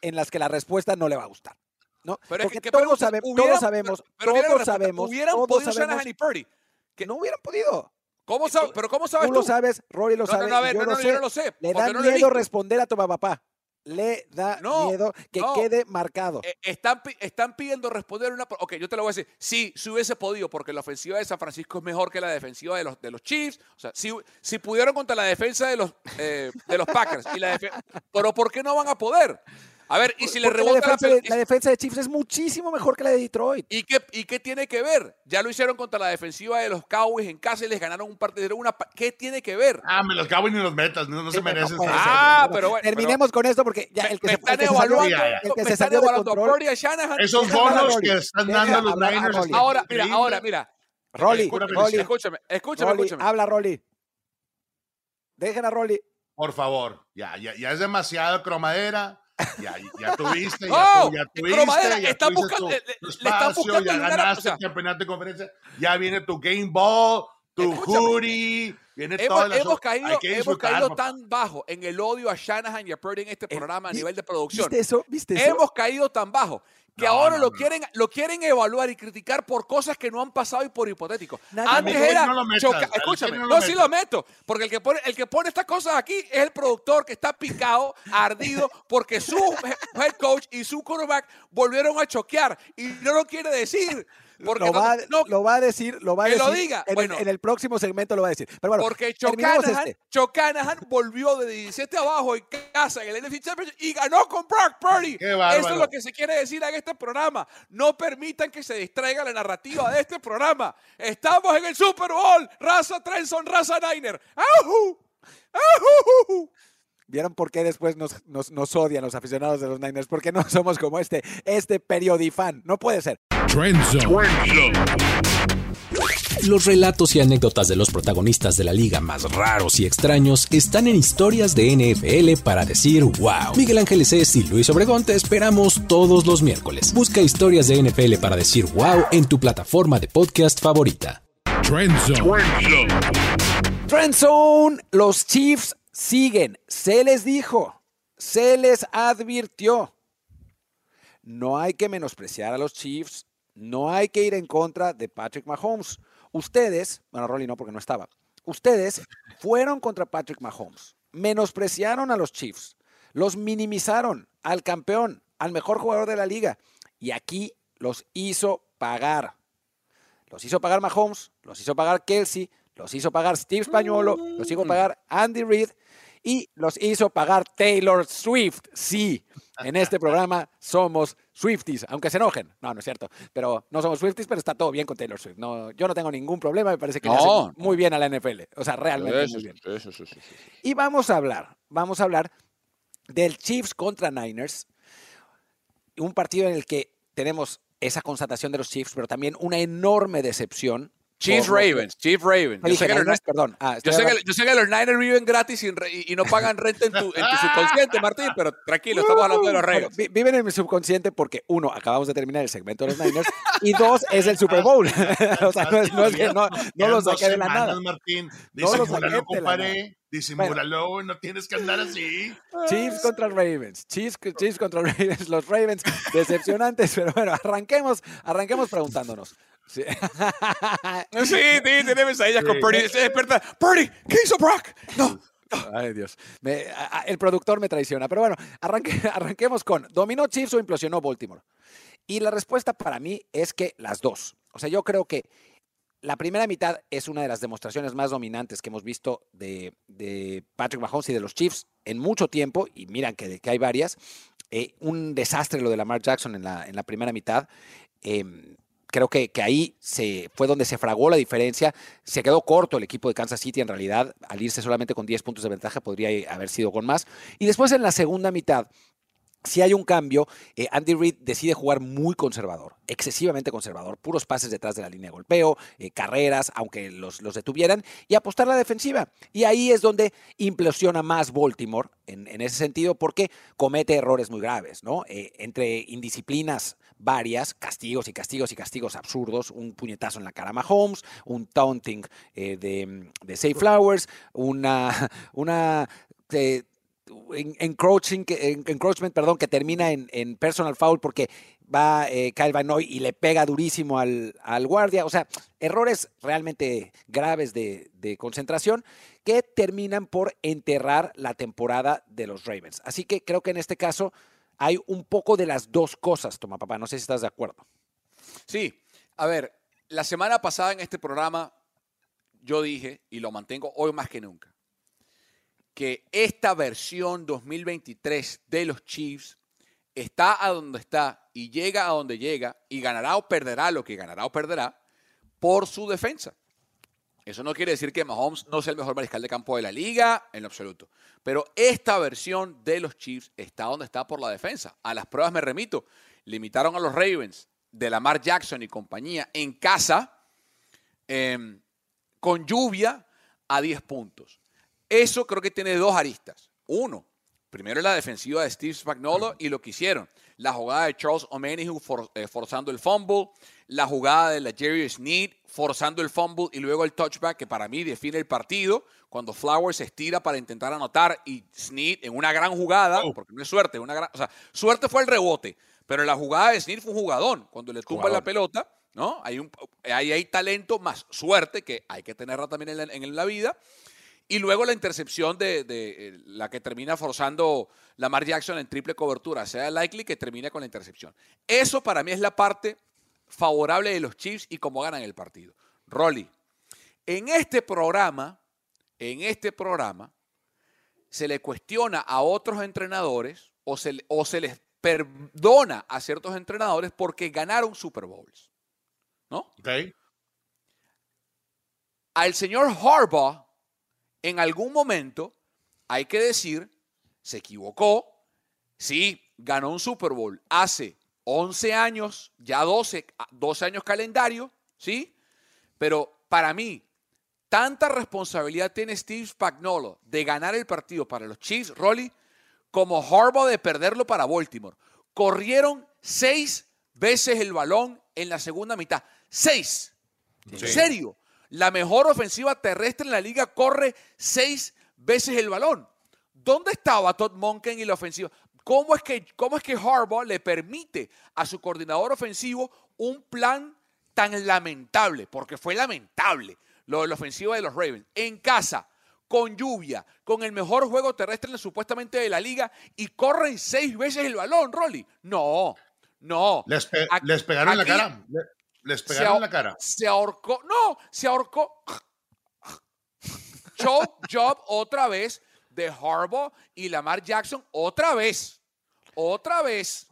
en las que la respuesta no le va a gustar. No, pero Porque es que, todos, sabemos, todos sabemos, todos sabemos, hubieran podido Shanahan y Purdy. Que no hubieran podido. ¿Cómo sabes? ¿Pero cómo sabes tú? Tú lo sabes, Rory lo sabe. No, no, a ver, yo, no, sé. yo no lo sé. Le da miedo responder a tu papá. Le da miedo que quede marcado. Eh, están, están pidiendo responder una. Ok, yo te lo voy a decir. Sí, si hubiese podido, porque la ofensiva de San Francisco es mejor que la defensiva de los, de los Chiefs. O sea, si, si pudieron contra la defensa de los, eh, de los Packers. Y la pero ¿por qué no van a poder? A ver, y si le rebota la defensa, la, de, la defensa de Chiefs es muchísimo mejor que la de Detroit. ¿Y qué, ¿Y qué tiene que ver? Ya lo hicieron contra la defensiva de los Cowboys en casa y les ganaron un partido. Una, ¿Qué tiene que ver? Ah, me los Cowboys ni los metas, no, no se Sí, merecen. no. Ah, pero bueno, Terminemos con esto porque ya el que me se, el están se salió- evaluando, ya. el que me se salió de control. Shanahan. Esos bonos que están dando los Niners. Ahora, mira, ahora, mira. Rolly, Escúchame, Rolly, Escúchame, escúchame, Rolly, escúchame. habla Rolly. Dejen a Rolly. Por favor, ya, ya, ya es demasiado cromadera. Ya, ya tuviste, ya, ¡Oh! tu- ya tuviste, Cromadera, ya están tuviste buscando- tu, le- le espacio, buscando ya ganaste o sea- el campeonato de conferencia, ya viene tu Game Ball, tu hoodie, viene todo Hemos, el hemos caído, hemos caído tan bajo en el odio a Shanahan y a Purdy en este Eh, programa a nivel de producción. ¿Viste eso? ¿Viste eso? Hemos caído tan bajo que No, ahora no, lo. Quieren, lo quieren evaluar y criticar por cosas que no han pasado y por hipotéticos. Antes era. no lo metas, escúchame, no sí lo meto. Porque el que, pone, el que pone estas cosas aquí es el productor que está picado, ardido, porque su he- head coach y su quarterback volvieron a choquear. Y no lo quiere decir. Porque lo, no- va, a- no, lo va a decir, lo va a que decir. lo diga. En, el- Bueno. en el próximo segmento lo va a decir. Pero bueno, Porque Chocanahan, este. Chocanahan volvió de 17 abajo en casa en el NFC Championship y ganó con Brock Purdy. Eso es lo que se quiere decir en este programa. No permitan que se distraiga la narrativa de este programa. Estamos en el Super Bowl. Raza Trenson, raza Niner. ¡Ajú! ¡Ajú! ¿Vieron por qué después nos, nos, nos odian los aficionados de los Niners? Porque no somos como este, este periodifan. No puede ser. Trend Zone. Los relatos y anécdotas de los protagonistas de la liga más raros y extraños están en historias de NFL para decir wow. Miguel Ángeles es y Luis Obregón te esperamos todos los miércoles. Busca historias de NFL para decir wow en tu plataforma de podcast favorita. Trend Zone. Trend Zone, los Chiefs siguen. Se les dijo, se les advirtió. No hay que menospreciar a los Chiefs, no hay que ir en contra de Patrick Mahomes. Ustedes, bueno, Rolly no porque no estaba, ustedes fueron contra Patrick Mahomes, menospreciaron a los Chiefs, los minimizaron al campeón, al mejor jugador de la liga, y aquí los hizo pagar. Los hizo pagar Mahomes, los hizo pagar Kelsey, los hizo pagar Steve Spagnolo, los hizo pagar Andy Reid y los hizo pagar Taylor Swift. Sí, en este programa somos Swifties, aunque se enojen. No, no es cierto. Pero no somos Swifties, pero está todo bien con Taylor Swift. No, yo no tengo ningún problema, me parece que le muy bien a la NFL. O sea, realmente muy bien. Y vamos a hablar, vamos a hablar del Chiefs contra Niners, un partido en el que tenemos esa constatación de los Chiefs, pero también una enorme decepción. Chiefs Ravens, Chiefs Ravens. No Yo sé, dije que los, Niners, perdón. Ah, yo, sé que, hablando- yo sé que los Niners viven gratis y, y no pagan renta en tu, en tu subconsciente, Martín, pero tranquilo, estamos hablando de los Bueno, Ravens. vi- viven en mi subconsciente porque, uno, acabamos de terminar el segmento de los Niners y dos, es el Super Bowl. o sea, no es, no es que no, no Quedan lo dos saqué de la nada. Martín, No lo saqué de la compadre. Disimúlalo, no tienes que andar así. Chiefs contra Ravens. Chiefs, Chiefs contra Ravens. Los Ravens decepcionantes, pero bueno, arranquemos, arranquemos preguntándonos. Sí. Sí, sí, tiene con Sí. Purdy. Se despierta. Purdy, ¿qué hizo Brock? No. Ay, Dios. Me- a- a- el productor me traiciona. Pero bueno, arranque- arranquemos con, ¿dominó Chiefs o implosionó Baltimore? Y la respuesta para mí es que las dos. O sea, yo creo que la primera mitad es una de las demostraciones más dominantes que hemos visto de, de Patrick Mahomes y de los Chiefs en mucho tiempo, y miran que, que hay varias. Eh, un desastre lo de Lamar Jackson en la, en la primera mitad. Em, creo que, que ahí se, fue donde se fragó la diferencia. Se quedó corto el equipo de Kansas City en realidad. Al irse solamente con 10 puntos de ventaja, podría haber sido con más. Y después en la segunda mitad, si hay un cambio, eh, Andy Reid decide jugar muy conservador, excesivamente conservador, puros pases detrás de la línea de golpeo, eh, carreras, aunque los, los detuvieran, y apostar la defensiva. Y ahí es donde implosiona más Baltimore en, en ese sentido, porque comete errores muy graves, ¿no? Eh, entre indisciplinas varias, castigos y castigos y castigos absurdos, un puñetazo en la cara a Mahomes, un taunting eh, de, de Safe Flowers, una, una eh, en- encroaching, encroachment, perdón, que termina en, en personal foul porque va eh, Kyle Van Noy y le pega durísimo al, al guardia. O sea, errores realmente graves de, de concentración que terminan por enterrar la temporada de los Ravens. Así que creo que en este caso hay un poco de las dos cosas, toma papá. No sé si estás de acuerdo. Sí, a ver, la semana pasada en este programa yo dije, y lo mantengo hoy más que nunca, que esta versión 2023 de los Chiefs está a donde está y llega a donde llega y ganará o perderá lo que ganará o perderá por su defensa. Eso no quiere decir que Mahomes no sea el mejor mariscal de campo de la liga, en lo absoluto. Pero esta versión de los Chiefs está donde está por la defensa. A las pruebas me remito. Limitaron a los Ravens de Lamar Jackson y compañía en casa em, con lluvia a 10 puntos. Eso creo que tiene dos aristas. Uno, primero la defensiva de Steve Spagnuolo y lo que hicieron. La jugada de Charles Omenihu eh, forzando el fumble, la jugada de la Jerry Sneed forzando el fumble y luego el touchback que para mí define el partido cuando Flowers se estira para intentar anotar y Sneed en una gran jugada, oh. porque no es suerte, una gran, o sea, suerte fue el rebote, pero la jugada de Sneed fue un jugadón, cuando le tumba la pelota, ¿no? Hay, un, hay, hay, talento más suerte que hay que tenerla también en la, en la vida. Y luego la intercepción de, eh, la que termina forzando Lamar Jackson en triple cobertura, sea likely que termine con la intercepción. Eso para mí es la parte favorable de los Chiefs y cómo ganan el partido. Rolly, en este programa, en este programa, se le cuestiona a otros entrenadores o se, o se les perdona a ciertos entrenadores porque ganaron Super Bowls. ¿No? Ok. Al señor Harbaugh, en algún momento, hay que decir, se equivocó, sí, ganó un Super Bowl hace 11 años, ya 12, 12 años calendario, ¿sí? Pero para mí, tanta responsabilidad tiene Steve Spagnolo de ganar el partido para los Chiefs, Rolly, como Harbaugh de perderlo para Baltimore. Corrieron seis veces el balón en la segunda mitad. Seis. ¿En serio? La mejor ofensiva terrestre en la liga corre seis veces el balón. ¿Dónde estaba Todd Monken y la ofensiva? ¿Cómo es, que, ¿Cómo es que Harbaugh le permite a su coordinador ofensivo un plan tan lamentable? Porque fue lamentable lo de la ofensiva de los Ravens. En casa, con lluvia, con el mejor juego terrestre supuestamente de la liga y corren seis veces el balón, Rolly. No, no. Les, pegaron en la cara. Les pegaron en la cara. Se ahorcó. No, se ahorcó. Job, Job otra vez de Harbaugh y Lamar Jackson otra vez. Otra vez.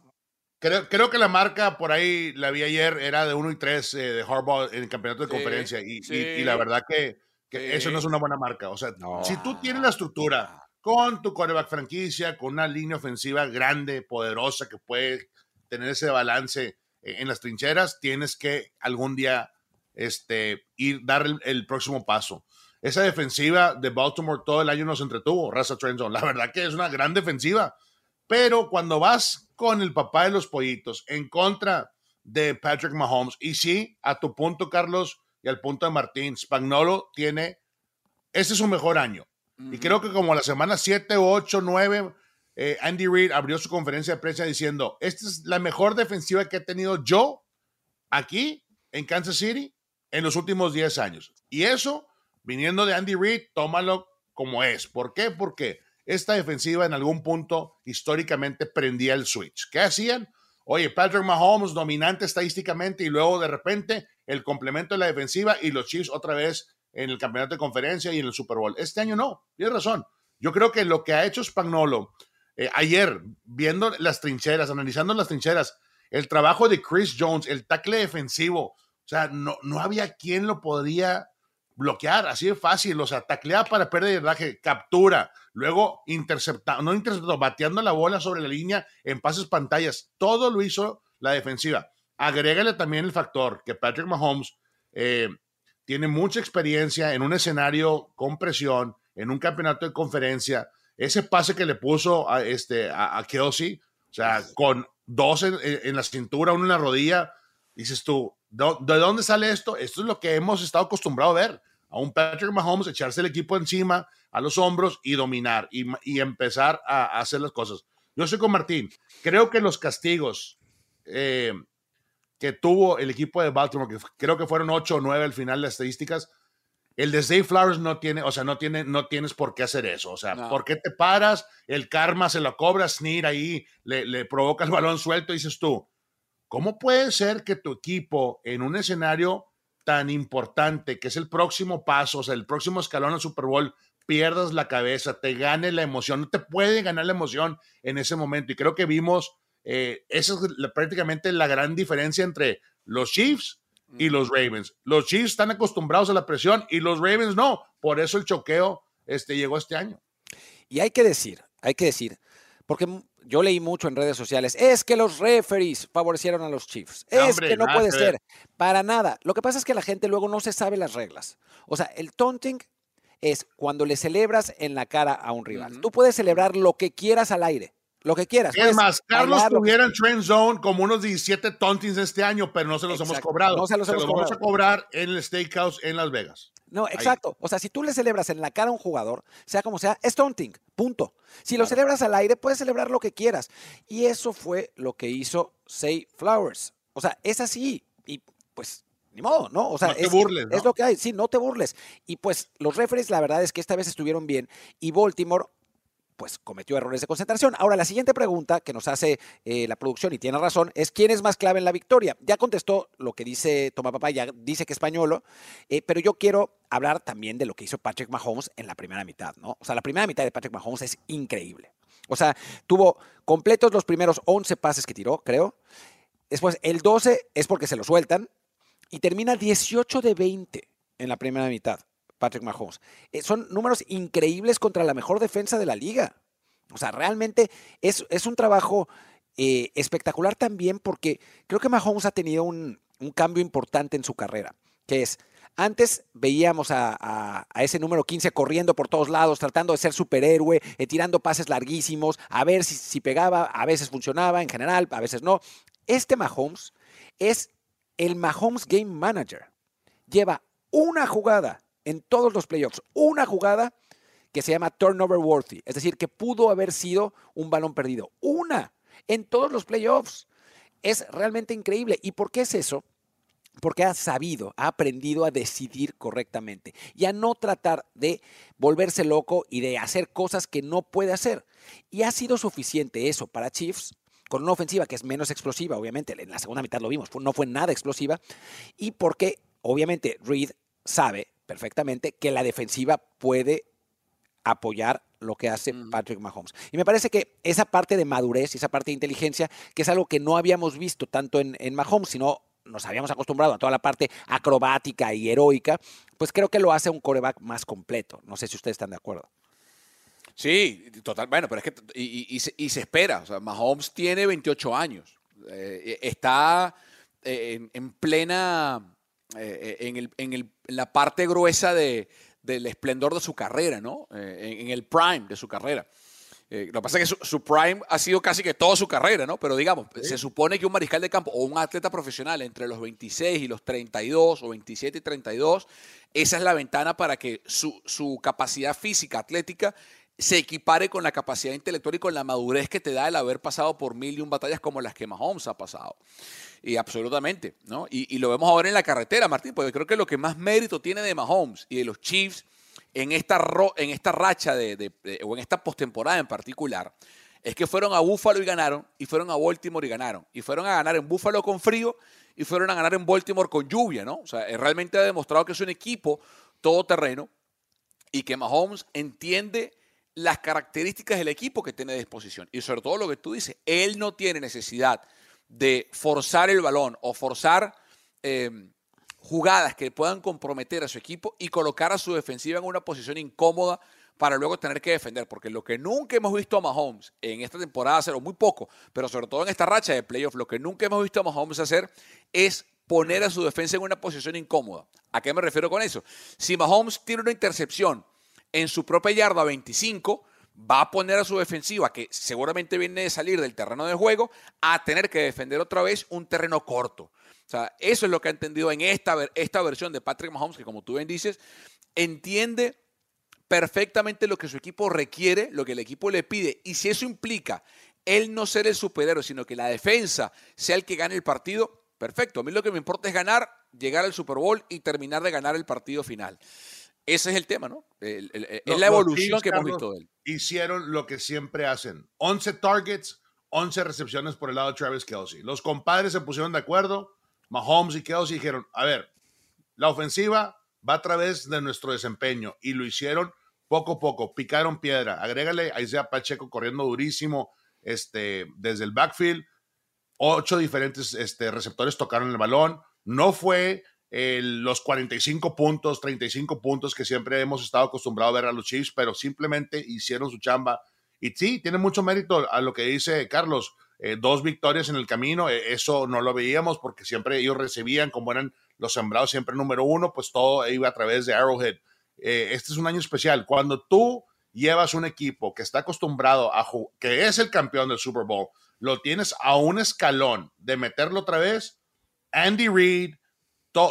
Creo, creo que la marca por ahí, la vi ayer, era de 1 y 3 eh, de Harbaugh en el campeonato de conferencia. Y, y, la verdad que, que eso no es una buena marca. O sea, si tú tienes la estructura con tu coreback franquicia, con una línea ofensiva grande, poderosa, que puede tener ese balance en las trincheras, tienes que algún día este, ir, dar el, el próximo paso esa defensiva de Baltimore todo el año nos entretuvo, Raza Trenton. La verdad que es una gran defensiva. Pero cuando vas con el papá de los pollitos en contra de Patrick Mahomes, y sí, a tu punto, Carlos, y al punto de Martín, Spagnolo tiene, este es su mejor año. Y creo que como la semana 7, 8, 9, Andy Reid abrió su conferencia de prensa diciendo, esta es la mejor defensiva que he tenido yo aquí en Kansas City en los últimos 10 años. Y eso viniendo de Andy Reid, tómalo como es. ¿Por qué? Porque esta defensiva en algún punto históricamente prendía el switch. ¿Qué hacían? Oye, Patrick Mahomes dominante estadísticamente y luego de repente el complemento de la defensiva y los Chiefs otra vez en el campeonato de conferencia y en el Super Bowl. Este año no, tienes razón. Yo creo que lo que ha hecho Spagnolo eh, ayer, viendo las trincheras, analizando las trincheras, el trabajo de Chris Jones, el tackle defensivo, o sea, no, no había quien lo podría bloquear, así de fácil, o sea, taclear para perder el captura, luego interceptando, no interceptando, bateando la bola sobre la línea en pases pantallas, todo lo hizo la defensiva. Agrégale también el factor que Patrick Mahomes eh, tiene mucha experiencia en un escenario con presión, en un campeonato de conferencia, ese pase que le puso a, este, a, Kelsey, o sea, con dos en, en la cintura, uno en la rodilla, dices tú, ¿De dónde sale esto? Esto es lo que hemos estado acostumbrados a ver. A un Patrick Mahomes echarse el equipo encima, a los hombros y dominar y, empezar a, hacer las cosas. Yo soy con Martín. Creo que los castigos eh, que tuvo el equipo de Baltimore, que creo que fueron 8 o 9 al final de las estadísticas, el de Zay Flowers no tiene, o sea, no tiene, no tienes por qué hacer eso. O sea, ¿por qué te paras? El karma se lo cobra, Sneer ahí, le, le provoca el balón suelto y dices tú, ¿Cómo puede ser que tu equipo en un escenario tan importante, que es el próximo paso, o sea, el próximo escalón al Super Bowl, pierdas la cabeza, te gane la emoción? No te puede ganar la emoción en ese momento. Y creo que vimos eh, esa es prácticamente la gran diferencia entre los Chiefs y los Ravens. Los Chiefs están acostumbrados a la presión y los Ravens no. Por eso el choqueo este, llegó este año. Y hay que decir, hay que decir, porque yo leí mucho en redes sociales, es que los referees favorecieron a los Chiefs. Es que no puede ser. Para nada. Lo que pasa es que la gente luego no se sabe las reglas. O sea, el taunting es cuando le celebras en la cara a un rival. Tú puedes celebrar lo que quieras al aire. Lo que quieras. Es más, Carlos tuviera en Trend Zone como unos 17 tontings este año, pero no se los hemos cobrado. No se los, hemos vamos a cobrar en el Steakhouse en Las Vegas. No, exacto. O sea, si tú le celebras en la cara a un jugador, sea como sea, es taunting. Punto. Si lo celebras al aire, puedes celebrar lo que quieras. Y eso fue lo que hizo Say Flowers. O sea, es así. Y pues ni modo, ¿no? O sea, no te burles, es lo que hay, sí, no te burles. Y pues los referees, la verdad es que esta vez estuvieron bien y Baltimore pues cometió errores de concentración. Ahora, la siguiente pregunta que nos hace eh, la producción, y tiene razón, es ¿quién es más clave en la victoria? Ya contestó lo que dice Toma Papá, ya dice que es españolo, eh, pero yo quiero hablar también de lo que hizo Patrick Mahomes en la primera mitad, ¿no? O sea, la primera mitad de Patrick Mahomes es increíble. O sea, tuvo completos los primeros 11 pases que tiró, creo. Después, el 12 es porque se lo sueltan y termina 18 de 20 en la primera mitad. Patrick Mahomes. Eh, son números increíbles contra la mejor defensa de la liga. O sea, realmente es, es un trabajo eh, espectacular también porque creo que Mahomes ha tenido un, cambio importante en su carrera, que es, antes veíamos a, ese número 15 corriendo por todos lados, tratando de ser superhéroe, eh, tirando pases larguísimos, a ver si, si pegaba, a veces funcionaba, en general, a veces no. Este Mahomes es el Mahomes Game Manager. Lleva una jugada en todos los playoffs, una jugada que se llama turnover worthy, es decir, que pudo haber sido un balón perdido. Una en todos los playoffs. Es realmente increíble. ¿Y por qué es eso? Porque ha sabido, ha aprendido a decidir correctamente y a no tratar de volverse loco y de hacer cosas que no puede hacer. Y ha sido suficiente eso para Chiefs con una ofensiva que es menos explosiva, obviamente, en la segunda mitad lo vimos, no fue nada explosiva, y porque obviamente Reed sabe perfectamente que la defensiva puede apoyar lo que hace Patrick Mahomes. Y me parece que esa parte de madurez y esa parte de inteligencia, que es algo que no habíamos visto tanto en, en Mahomes, sino nos habíamos acostumbrado a toda la parte acrobática y heroica, pues creo que lo hace un coreback más completo. No sé si ustedes están de acuerdo. Sí, total. Bueno, pero es que. Y, se, espera. O sea, Mahomes tiene 28 años. Eh, está eh, en, plena eh, en, el, en, el, la parte gruesa de, del esplendor de su carrera, ¿no? Eh, en, el prime de su carrera. Eh, lo que pasa es que su, prime ha sido casi que toda su carrera, ¿no? Pero digamos, se supone que un mariscal de campo o un atleta profesional entre los 26 y los 32 o 27 y 32, esa es la ventana para que su, su capacidad física, atlética, se equipare con la capacidad intelectual y con la madurez que te da el haber pasado por mil y un batallas como las que Mahomes ha pasado. Y absolutamente, ¿no? Y, lo vemos ahora en la carretera, Martín, porque creo que lo que más mérito tiene de Mahomes y de los Chiefs en esta, en esta racha de, o en esta postemporada en particular, es que fueron a Buffalo y ganaron, y fueron a Baltimore y ganaron, y fueron a ganar en Buffalo con frío, y fueron a ganar en Baltimore con lluvia, ¿no? O sea, realmente ha demostrado que es un equipo todoterreno y que Mahomes entiende las características del equipo que tiene a disposición. Y sobre todo lo que tú dices, él no tiene necesidad de forzar el balón o forzar em, jugadas que puedan comprometer a su equipo y colocar a su defensiva en una posición incómoda para luego tener que defender. Porque lo que nunca hemos visto a Mahomes en esta temporada hacer, o muy poco, pero sobre todo en esta racha de playoff, lo que nunca hemos visto a Mahomes hacer es poner a su defensa en una posición incómoda. ¿A qué me refiero con eso? Si Mahomes tiene una intercepción en su propia yarda 25, va a poner a su defensiva, que seguramente viene de salir del terreno de juego, a tener que defender otra vez un terreno corto. O sea, eso es lo que ha entendido en esta, esta versión de Patrick Mahomes, que como tú bien dices, entiende perfectamente lo que su equipo requiere, lo que el equipo le pide. Y si eso implica él no ser el superhéroe, sino que la defensa sea el que gane el partido, perfecto. A mí lo que me importa es ganar, llegar al Super Bowl y terminar de ganar el partido final. Ese es el tema, ¿no? es la evolución que hemos visto de él. Hicieron lo que siempre hacen: 11 targets, 11 recepciones por el lado de Travis Kelsey. Los compadres se pusieron de acuerdo. Mahomes y Kelsey dijeron: A ver, la ofensiva va a través de nuestro desempeño. Y lo hicieron poco a poco. Picaron piedra. Agrégale a Isaiah Pacheco corriendo durísimo este, desde el backfield. ocho diferentes este, receptores tocaron el balón. No fue los 45 puntos, 35 puntos que siempre hemos estado acostumbrados a ver a los Chiefs, pero simplemente hicieron su chamba. Y sí, tiene mucho mérito a lo que dice Carlos. Eh, dos victorias en el camino, eh, eso no lo veíamos porque siempre ellos recibían, como eran los sembrados siempre número uno, pues todo iba a través de Arrowhead. Eh, este es un año especial. Cuando tú llevas un equipo que está acostumbrado a que es el campeón del Super Bowl, lo tienes a un escalón de meterlo otra vez, Andy Reid,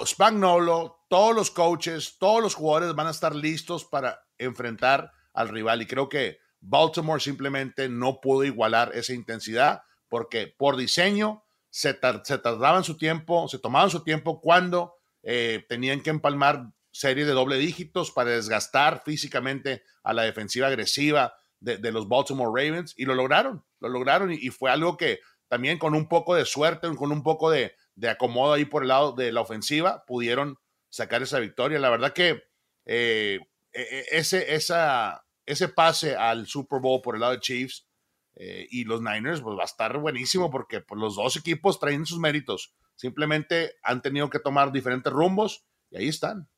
Spagnolo, todos los coaches, todos los jugadores van a estar listos para enfrentar al rival. Y creo que Baltimore simplemente no pudo igualar esa intensidad porque por diseño se, tardaban su tiempo, se tomaban su tiempo cuando eh, tenían que empalmar series de doble dígitos para desgastar físicamente a la defensiva agresiva de, los Baltimore Ravens y lo lograron, lo lograron y, fue algo que también con un poco de suerte, con un poco de, de acomodo ahí por el lado de la ofensiva, pudieron sacar esa victoria. La verdad que eh, e, e, ese, ese pase al Super Bowl por el lado de Chiefs eh, y los Niners, pues va a estar buenísimo porque pues, los dos equipos traen sus méritos. Simplemente han tenido que tomar diferentes rumbos y ahí están.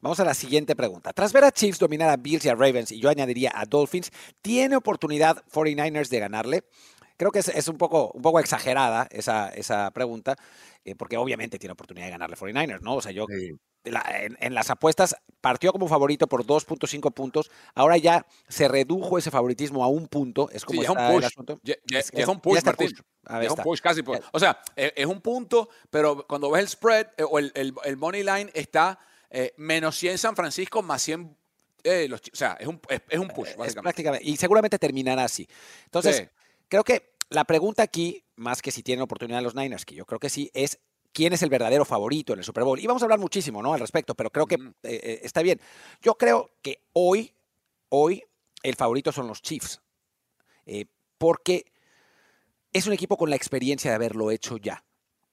Vamos a la siguiente pregunta. Tras ver a Chiefs dominar a Bills y a Ravens, y yo añadiría a Dolphins, ¿tiene oportunidad 49ers de ganarle? Creo que es, un, poco, un poco exagerada esa, esa pregunta, eh, porque obviamente tiene oportunidad de ganarle 49ers, ¿no? O sea, yo en, las apuestas partió como favorito por 2.5 puntos, ahora ya se redujo ese favoritismo a un punto, es como sí, está un push. el asunto. es, un push, Martín. es un push casi. o sea, e, es un punto, pero cuando ves el spread eh, o el, el, money line está eh, menos 100 San Francisco, más 100 o sea, es un, es, un push, básicamente. prácticamente. Y seguramente terminará así. Entonces, creo que la pregunta aquí, más que si tienen oportunidad los Niners, que yo creo que sí, es quién es el verdadero favorito en el Super Bowl. Y vamos a hablar muchísimo, ¿no? Al respecto, pero creo que eh, eh, está bien. Yo creo que hoy, hoy, el favorito son los Chiefs. Eh, porque es un equipo con la experiencia de haberlo hecho ya.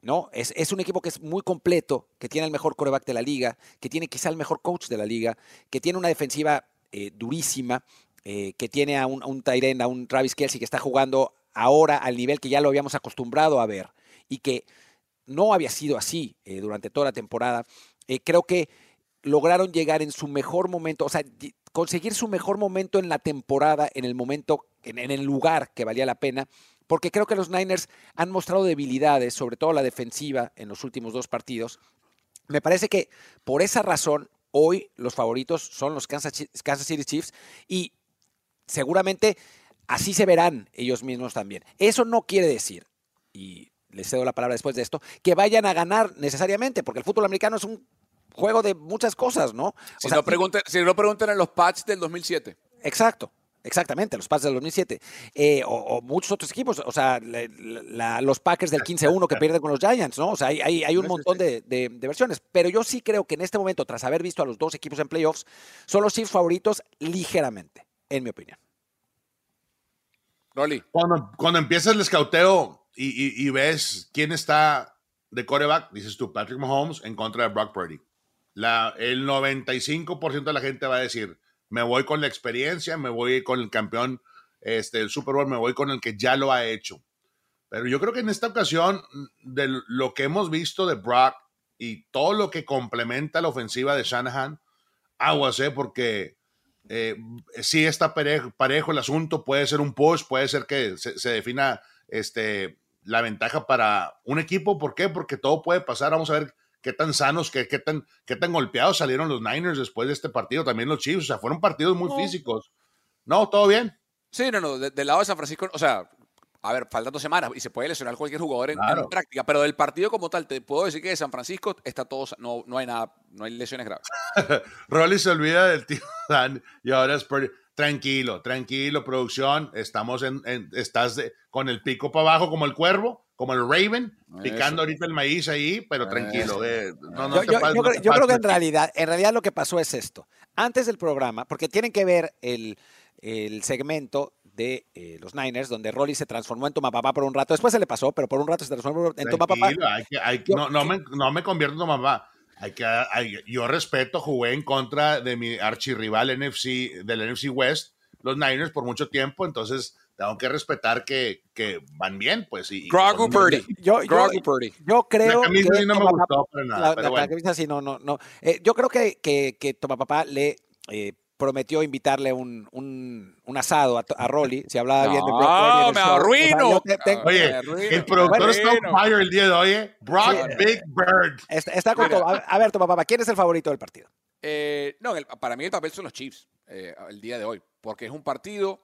¿no? Es, es, un equipo que es muy completo, que tiene el mejor coreback de la liga, que tiene quizá el mejor coach de la liga, que tiene una defensiva durísima, que tiene a un, a un a un Travis Kelsey que está jugando ahora al nivel que ya lo habíamos acostumbrado a ver y que no había sido así eh, durante toda la temporada. Eh, creo que lograron llegar en su mejor momento, o sea, conseguir su mejor momento en la temporada, en el momento, en, el lugar que valía la pena, porque creo que los Niners han mostrado debilidades, sobre todo la defensiva, en los últimos dos partidos. Me parece que por esa razón, hoy los favoritos son los Kansas City Chiefs y seguramente Así se verán ellos mismos también. Eso no quiere decir, y les cedo la palabra después de esto, que vayan a ganar necesariamente, porque el fútbol americano es un juego de muchas cosas, ¿no? Si, no, pregunten, si no preguntan en los Pats del 2007. Exacto. Exactamente, los Pats del 2007. Eh, o, muchos otros equipos, o sea, los Packers del 15-1 que pierden con los Giants, ¿no? O sea, hay, hay, un montón de, de, versiones. Pero yo sí creo que en este momento, tras haber visto a los dos equipos en playoffs, son los Chiefs favoritos ligeramente, en mi opinión. Cuando, cuando empiezas el escauteo y, y, ves quién está de coreback, dices tú, Patrick Mahomes en contra de Brock Purdy. La, el 95% de la gente va a decir, me voy con la experiencia, me voy con el campeón este, del Super Bowl, me voy con el que ya lo ha hecho. Pero yo creo que en esta ocasión, de lo que hemos visto de Brock y todo lo que complementa la ofensiva de Shanahan, aguas, ¿eh? porque eh, si está parejo, el asunto, puede ser un push, puede ser que se, defina este, la ventaja para un equipo. ¿Por qué? Porque todo puede pasar. Vamos a ver qué tan sanos, qué, qué, tan, qué tan golpeados salieron los Niners después de este partido. También los Chiefs, o sea, fueron partidos muy físicos. No, todo bien. Sí, no, no, del lado de San Francisco, o sea, a ver, faltan dos semanas y se puede lesionar cualquier jugador en, práctica, pero del partido como tal, te puedo decir que de San Francisco está todo, no, no hay nada, no hay lesiones graves. Rolly se olvida del tío Dan y ahora es tranquilo, tranquilo, producción, estamos en, estás con el pico para abajo como el cuervo, como el Raven, picando ahorita el maíz ahí, pero tranquilo. Eh, yo, creo que en realidad, en realidad lo que pasó es esto. Antes del programa, porque tienen que ver el, el segmento de eh, los Niners, donde Rolly se transformó en Tomapapá por un rato. Después se le pasó, pero por un rato se transformó en Tomapapá. Hay no, no, me, no me convierto en Tomapapá. Hay que, yo respeto, jugué en contra de mi archirrival NFC, del NFC West, los Niners, por mucho tiempo, entonces tengo que respetar que, que van bien, pues. Y, Grogu Purdy. Yo, yo, yo creo la camisa que sí no me gustó para nada, la, pero la bueno. camisa sí, no, no, no. Eh, yo creo que, que, que Toma Papá le eh, prometió invitarle un, un, un asado a, a Rolly, si hablaba bien de Brock en No, el me show. O sea, arruino. Oye, Me arruino, el productor está on fire el día de hoy, ¿eh? Brock Sí. Big Bird. está, está con todo. A, a ver, Toma Papá, ¿quién es el favorito del partido? Eh, no, el- para mí el papel son los Chiefs eh, el día de hoy, porque es un partido.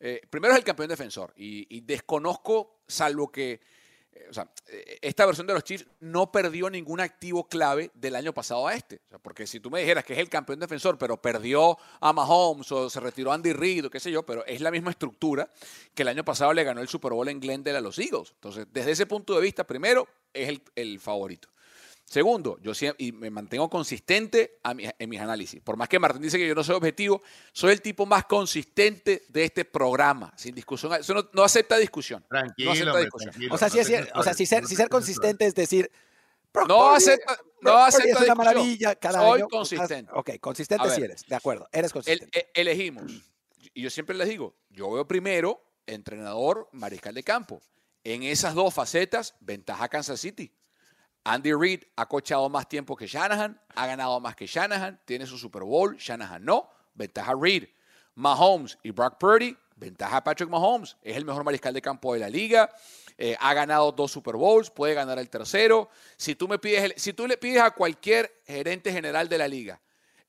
eh, primero es el campeón defensor y, y desconozco, salvo que. O sea, eh, esta versión de los Chiefs no perdió ningún activo clave del año pasado a este. O sea, porque si tú me dijeras que es el campeón defensor, pero perdió a Mahomes o se retiró Andy Reid o qué sé yo, pero es la misma estructura que el año pasado le ganó el Super Bowl en Glendale a los Eagles. Entonces, desde ese punto de vista, primero es el, el favorito. Segundo, yo siempre, y me mantengo consistente a mi- en mis análisis. Por más que Martín dice que yo no soy objetivo, soy el tipo más consistente de este programa, sin discusión. Eso no, no acepta discusión. Tranquilo, no acepta hombre, discusión. tranquilo. O sea, si es o sea, si ser, no si ser consistente es decir, No acepta, no acepta es una discusión. maravilla cada Soy año. consistente. Ok, consistente ver. sí eres, de acuerdo, eres El- consistente. e- elegimos. Y yo siempre les digo, yo veo primero entrenador, mariscal de campo. En esas dos facetas, ventaja Kansas City. Andy Reid ha coachado más tiempo que Shanahan, ha ganado más que Shanahan, tiene su Super Bowl, Shanahan no, ventaja Reid. Mahomes y Brock Purdy, ventaja Patrick Mahomes, es el mejor mariscal de campo de la liga, eh, ha ganado dos Super Bowls, puede ganar el tercero. Si tú, me pides, si tú le pides a cualquier gerente general de la liga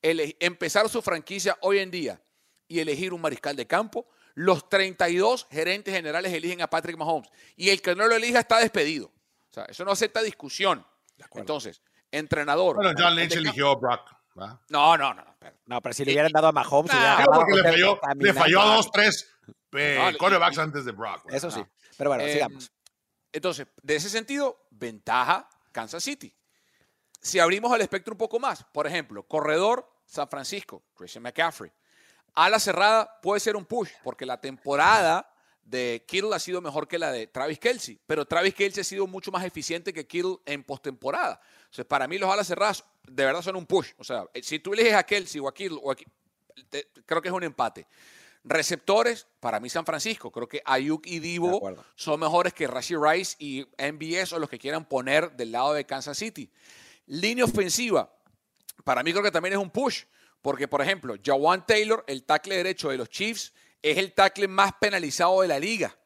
empezar su franquicia hoy en día y elegir un mariscal de campo, los 32 gerentes generales eligen a Patrick Mahomes y el que no lo elija está despedido. Sea, eso no acepta discusión. Entonces, entrenador. Bueno, John Lynch eligió a Brock. No, no, no. no, pero si le hubieran dado a Mahomes, no, Ah, porque le falló, le caminando. falló a dos, tres eh, No, quarterbacks antes de Brock. Eso sí. No. Pero bueno, Eh, sigamos. Entonces, de ese sentido, ventaja Kansas City. Si abrimos el espectro un poco más, por ejemplo, corredor San Francisco, Christian McCaffrey. Ala cerrada puede ser un push, porque la temporada de Kittle ha sido mejor que la de Travis Kelsey, pero Travis Kelsey ha sido mucho más eficiente que Kittle en postemporada. Entonces, para mí los alas cerradas de verdad son un push. O sea, eh, si tú eliges a Kelsey o a Kittle, o a Ki- te- creo que es un empate. Receptores, para mí San Francisco. Creo que Ayuk y Divo son mejores que Rashi Rice y MBS o los que quieran poner del lado de Kansas City. Línea ofensiva, para mí creo que también es un push, porque por ejemplo, Jawan Taylor, el tackle derecho de los Chiefs, es el tackle más penalizado de la liga.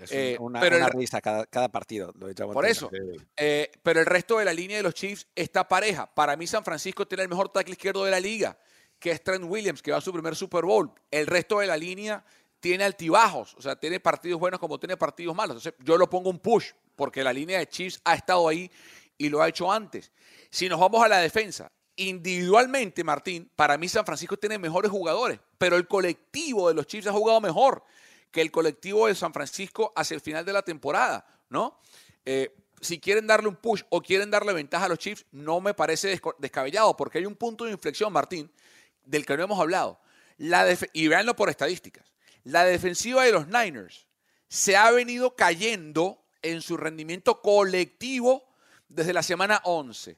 Es eh, una, pero una el- risa cada, cada partido. lo Por eso, eh, pero el resto de la línea de los Chiefs está pareja. Para mí San Francisco tiene el mejor tackle izquierdo de la liga, que es Trent Williams, que va a su primer Super Bowl. El resto de la línea tiene altibajos, o sea, tiene partidos buenos como tiene partidos malos. Entonces, yo lo pongo un push, porque la línea de Chiefs ha estado ahí y lo ha hecho antes. Si nos vamos a la defensa, individualmente, Martín, para mí San Francisco tiene mejores jugadores, pero el colectivo de los Chiefs ha jugado mejor que el colectivo de San Francisco hacia el final de la temporada, ¿no? Eh, si quieren darle un push o quieren darle ventaja a los Chiefs, no me parece descabellado, porque hay un punto de inflexión, Martín, del que no hemos hablado. Y véanlo por estadísticas. La defensiva de los Niners se ha venido cayendo en su rendimiento colectivo desde la semana 11.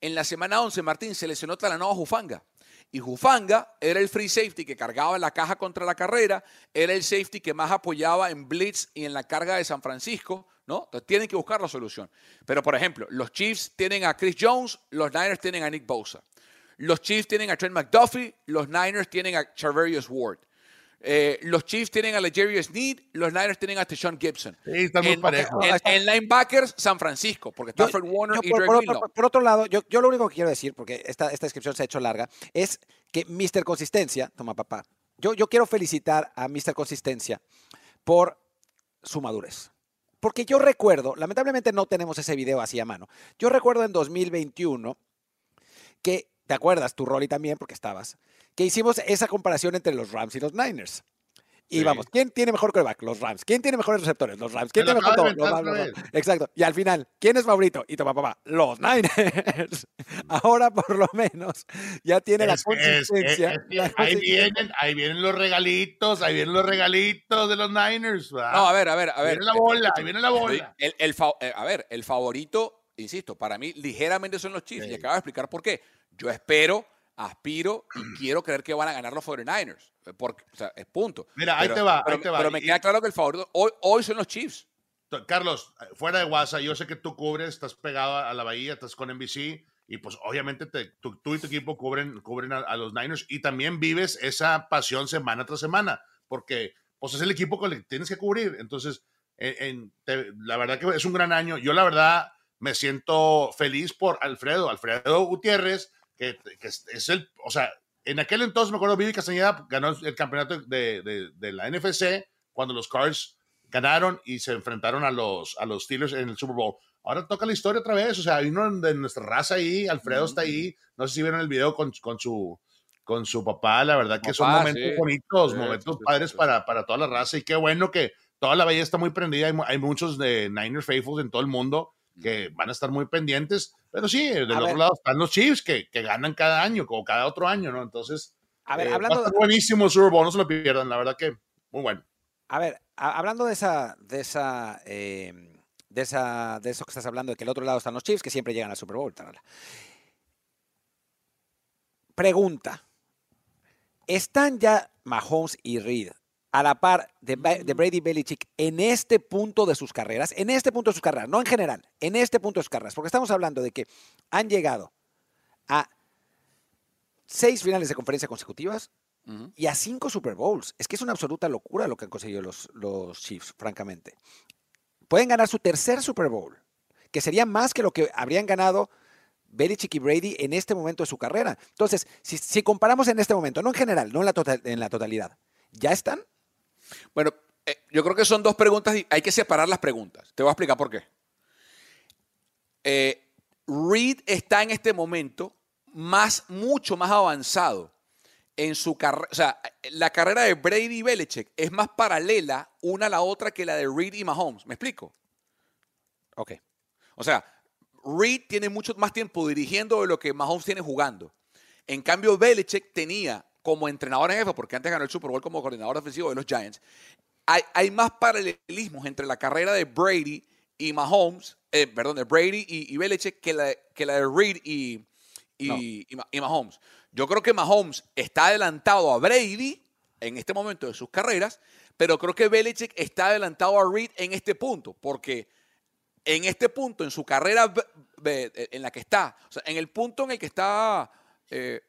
En la semana 11, Martín se lesionó Talanoa Jufanga. Y Jufanga era el free safety que cargaba la caja contra la carrera, era el safety que más apoyaba en blitz y en la carga de San Francisco, ¿no? Entonces tienen que buscar la solución. Pero, por ejemplo, los Chiefs tienen a Chris Jones, los Niners tienen a Nick Bosa. Los Chiefs tienen a Trent McDuffie, los Niners tienen a Charverius Ward. Eh, los Chiefs tienen a Legarius Need, los Niners tienen a Tishon Gibson. Sí, están muy en, parejos. en- en linebackers, San Francisco, porque Yo- Stafford Warner yo y por, Dre por por otro lado, yo, yo lo único que quiero decir, porque esta, esta descripción se ha hecho larga, es que Mr. Consistencia, toma papá, yo, yo quiero felicitar a Mr. Consistencia por su madurez. Porque yo recuerdo, lamentablemente no tenemos ese video así a mano, yo recuerdo en 2021 que, ¿te acuerdas? Tu Rolly también, porque estabas, que hicimos esa comparación entre los Rams y los Niners. Y Sí. vamos, ¿quién tiene mejor quarterback? Los Rams. ¿Quién tiene mejores receptores? Los Rams. ¿Quién Me tiene mejor todo? Los Rams, los Rams. Exacto. Y al final, ¿quién es favorito? Y toma papá, los Niners. Ahora por lo menos ya tiene la Es es que- consistencia. es que la ahí consistencia. vienen, ahí vienen los regalitos, ahí vienen los regalitos de los Niners. ¿verdad? No, a ver, a ver, a Ahí ver. viene la bola, ahí viene la bola. El, el fa- eh, a ver, el favorito, insisto, para mí ligeramente son los Chiefs. Sí. Y acabo de explicar por qué. Yo espero aspiro y quiero creer que van a ganar los 49ers. Porque, o sea, es punto. Mira, ahí te va, pero, ahí te va. Pero me queda claro que el favorito hoy, hoy son los Chiefs. Carlos, fuera de WhatsApp, yo sé que tú cubres, estás pegado a la bahía, estás con NBC y pues obviamente te, tú, y tu equipo cubren, cubren a, los Niners y también vives esa pasión semana tras semana, porque pues es el equipo que tienes que cubrir. Entonces, en, la verdad que es un gran año. Yo la verdad me siento feliz por Alfredo, Alfredo Gutiérrez, que, que es el, o sea, en aquel entonces me acuerdo, Vivi Castañeda ganó el campeonato de, de, de la NFC cuando los Cards ganaron y se enfrentaron a los, a los Steelers en el Super Bowl. Ahora toca la historia otra vez, o sea, hay uno de nuestra raza ahí, Alfredo está ahí, no sé si vieron el video con, con su con su papá, la verdad que son momentos bonitos, momentos padres para, para toda la raza y qué bueno que toda la bahía está muy prendida, hay, muchos de Niner Faithfuls en todo el mundo que van a estar muy pendientes, pero sí, del otro lado están los Chiefs que, que, ganan cada año, como cada otro año, ¿no? Entonces, a ver, eh, hablando va a buenísimo el Super Bowl, no se lo pierdan, la verdad que muy bueno. A ver, hablando de esa, de esa, em, de esa, de eso que estás hablando, de que el otro lado están los Chiefs, que siempre llegan al Super Bowl. Pregunta: ¿están ya Mahomes y Reed a la par de, de Brady Belichick en este punto de sus carreras? En este punto de sus carreras, no en general, en este punto de sus carreras, porque estamos hablando de que han llegado a seis finales de conferencia consecutivas, y a cinco Super Bowls. Es que es una absoluta locura lo que han conseguido los, los Chiefs, francamente. Pueden ganar su tercer Super Bowl, que sería más que lo que habrían ganado Belichick y Brady en este momento de su carrera. Entonces, si, comparamos en este momento, no en general, no en la, total, en la totalidad, ¿ya están? Bueno, eh, yo creo que son dos preguntas y hay que separar las preguntas. Te voy a explicar por qué. Eh, Reed está en este momento más, mucho más avanzado en su carrera, o sea, la carrera de Brady y Belichick es más paralela una a la otra que la de Reed y Mahomes. ¿Me explico? Ok. O sea, Reed tiene mucho más tiempo dirigiendo de lo que Mahomes tiene jugando. En cambio, Belichick tenía como entrenador en jefe, porque antes ganó el Super Bowl como coordinador ofensivo de los Giants, hay, más paralelismos entre la carrera de Brady y Mahomes, eh, perdón, de Brady y, Belichick que la, que la de Reed y, y Mahomes. Yo creo que Mahomes está adelantado a Brady en este momento de sus carreras, pero creo que Belichick está adelantado a Reed en este punto, porque en este punto, en su carrera en la que está, o sea, en el punto en el que está eh,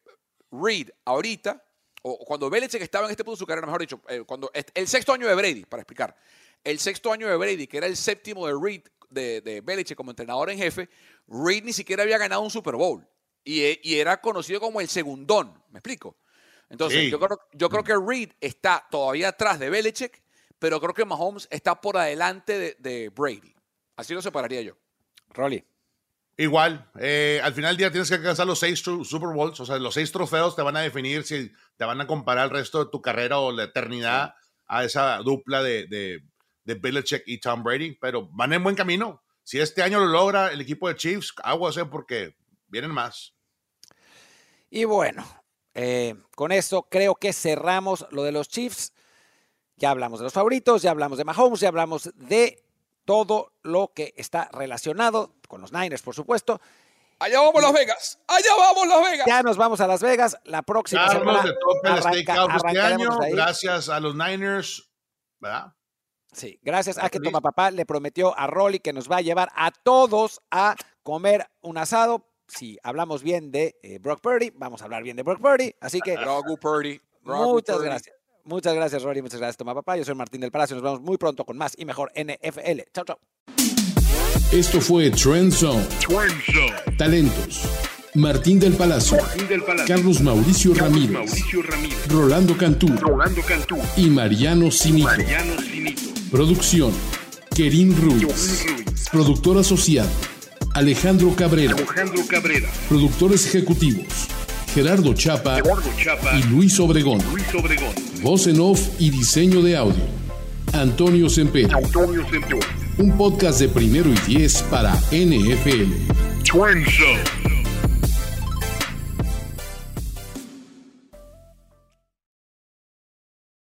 Reed ahorita, o cuando Belichick estaba en este punto de su carrera, mejor dicho, eh, cuando el sexto año de Brady, para explicar, el sexto año de Brady, que era el séptimo de Reed, de, de Belichick como entrenador en jefe, Reed ni siquiera había ganado un Super Bowl. E, y, era conocido como el segundón, ¿me explico? Entonces, yo, creo, yo creo que Reed está todavía atrás de Belichick, pero creo que Mahomes está por adelante de, Brady. Así lo separaría yo. Rolly. Igual, eh, al final del día tienes que alcanzar los seis Super Bowls, o sea, los seis trofeos te van a definir si te van a comparar el resto de tu carrera o la eternidad a esa dupla de, de, de Belichick y Tom Brady, pero van en buen camino. Si este año lo logra el equipo de Chiefs, aguas, eh, porque vienen más. Y bueno, eh, con esto creo que cerramos lo de los Chiefs. Ya hablamos de los favoritos, ya hablamos de Mahomes, ya hablamos de todo lo que está relacionado con los Niners, por supuesto. Allá vamos Las Vegas, allá vamos Las Vegas. Ya nos vamos a Las Vegas la próxima semana. De el este año, gracias a los Niners, ¿verdad? Sí, gracias a que Toma Papá le prometió a Rolly que nos va a llevar a todos a comer un asado si hablamos bien de eh, Brock Purdy, vamos a hablar bien de Brock Purdy. Así que. Purdy. muchas gracias. Muchas gracias, Rory. Muchas gracias, Toma Papá. Yo soy Martín del Palacio. Nos vemos muy pronto con más y mejor NFL. Chao, chao. Esto fue Trend Zone. Talentos. Martín del, Palacio, Carlos Mauricio, Ramírez, Rolando, Cantú, y Mariano Simito. Producción. Kerim Ruiz. Productor asociado. Alejandro Cabrera. Productores ejecutivos. Gerardo Chapa, y Luis Obregón. Voz en off y diseño de audio. Antonio Semper. Un podcast de primero y diez para NFL.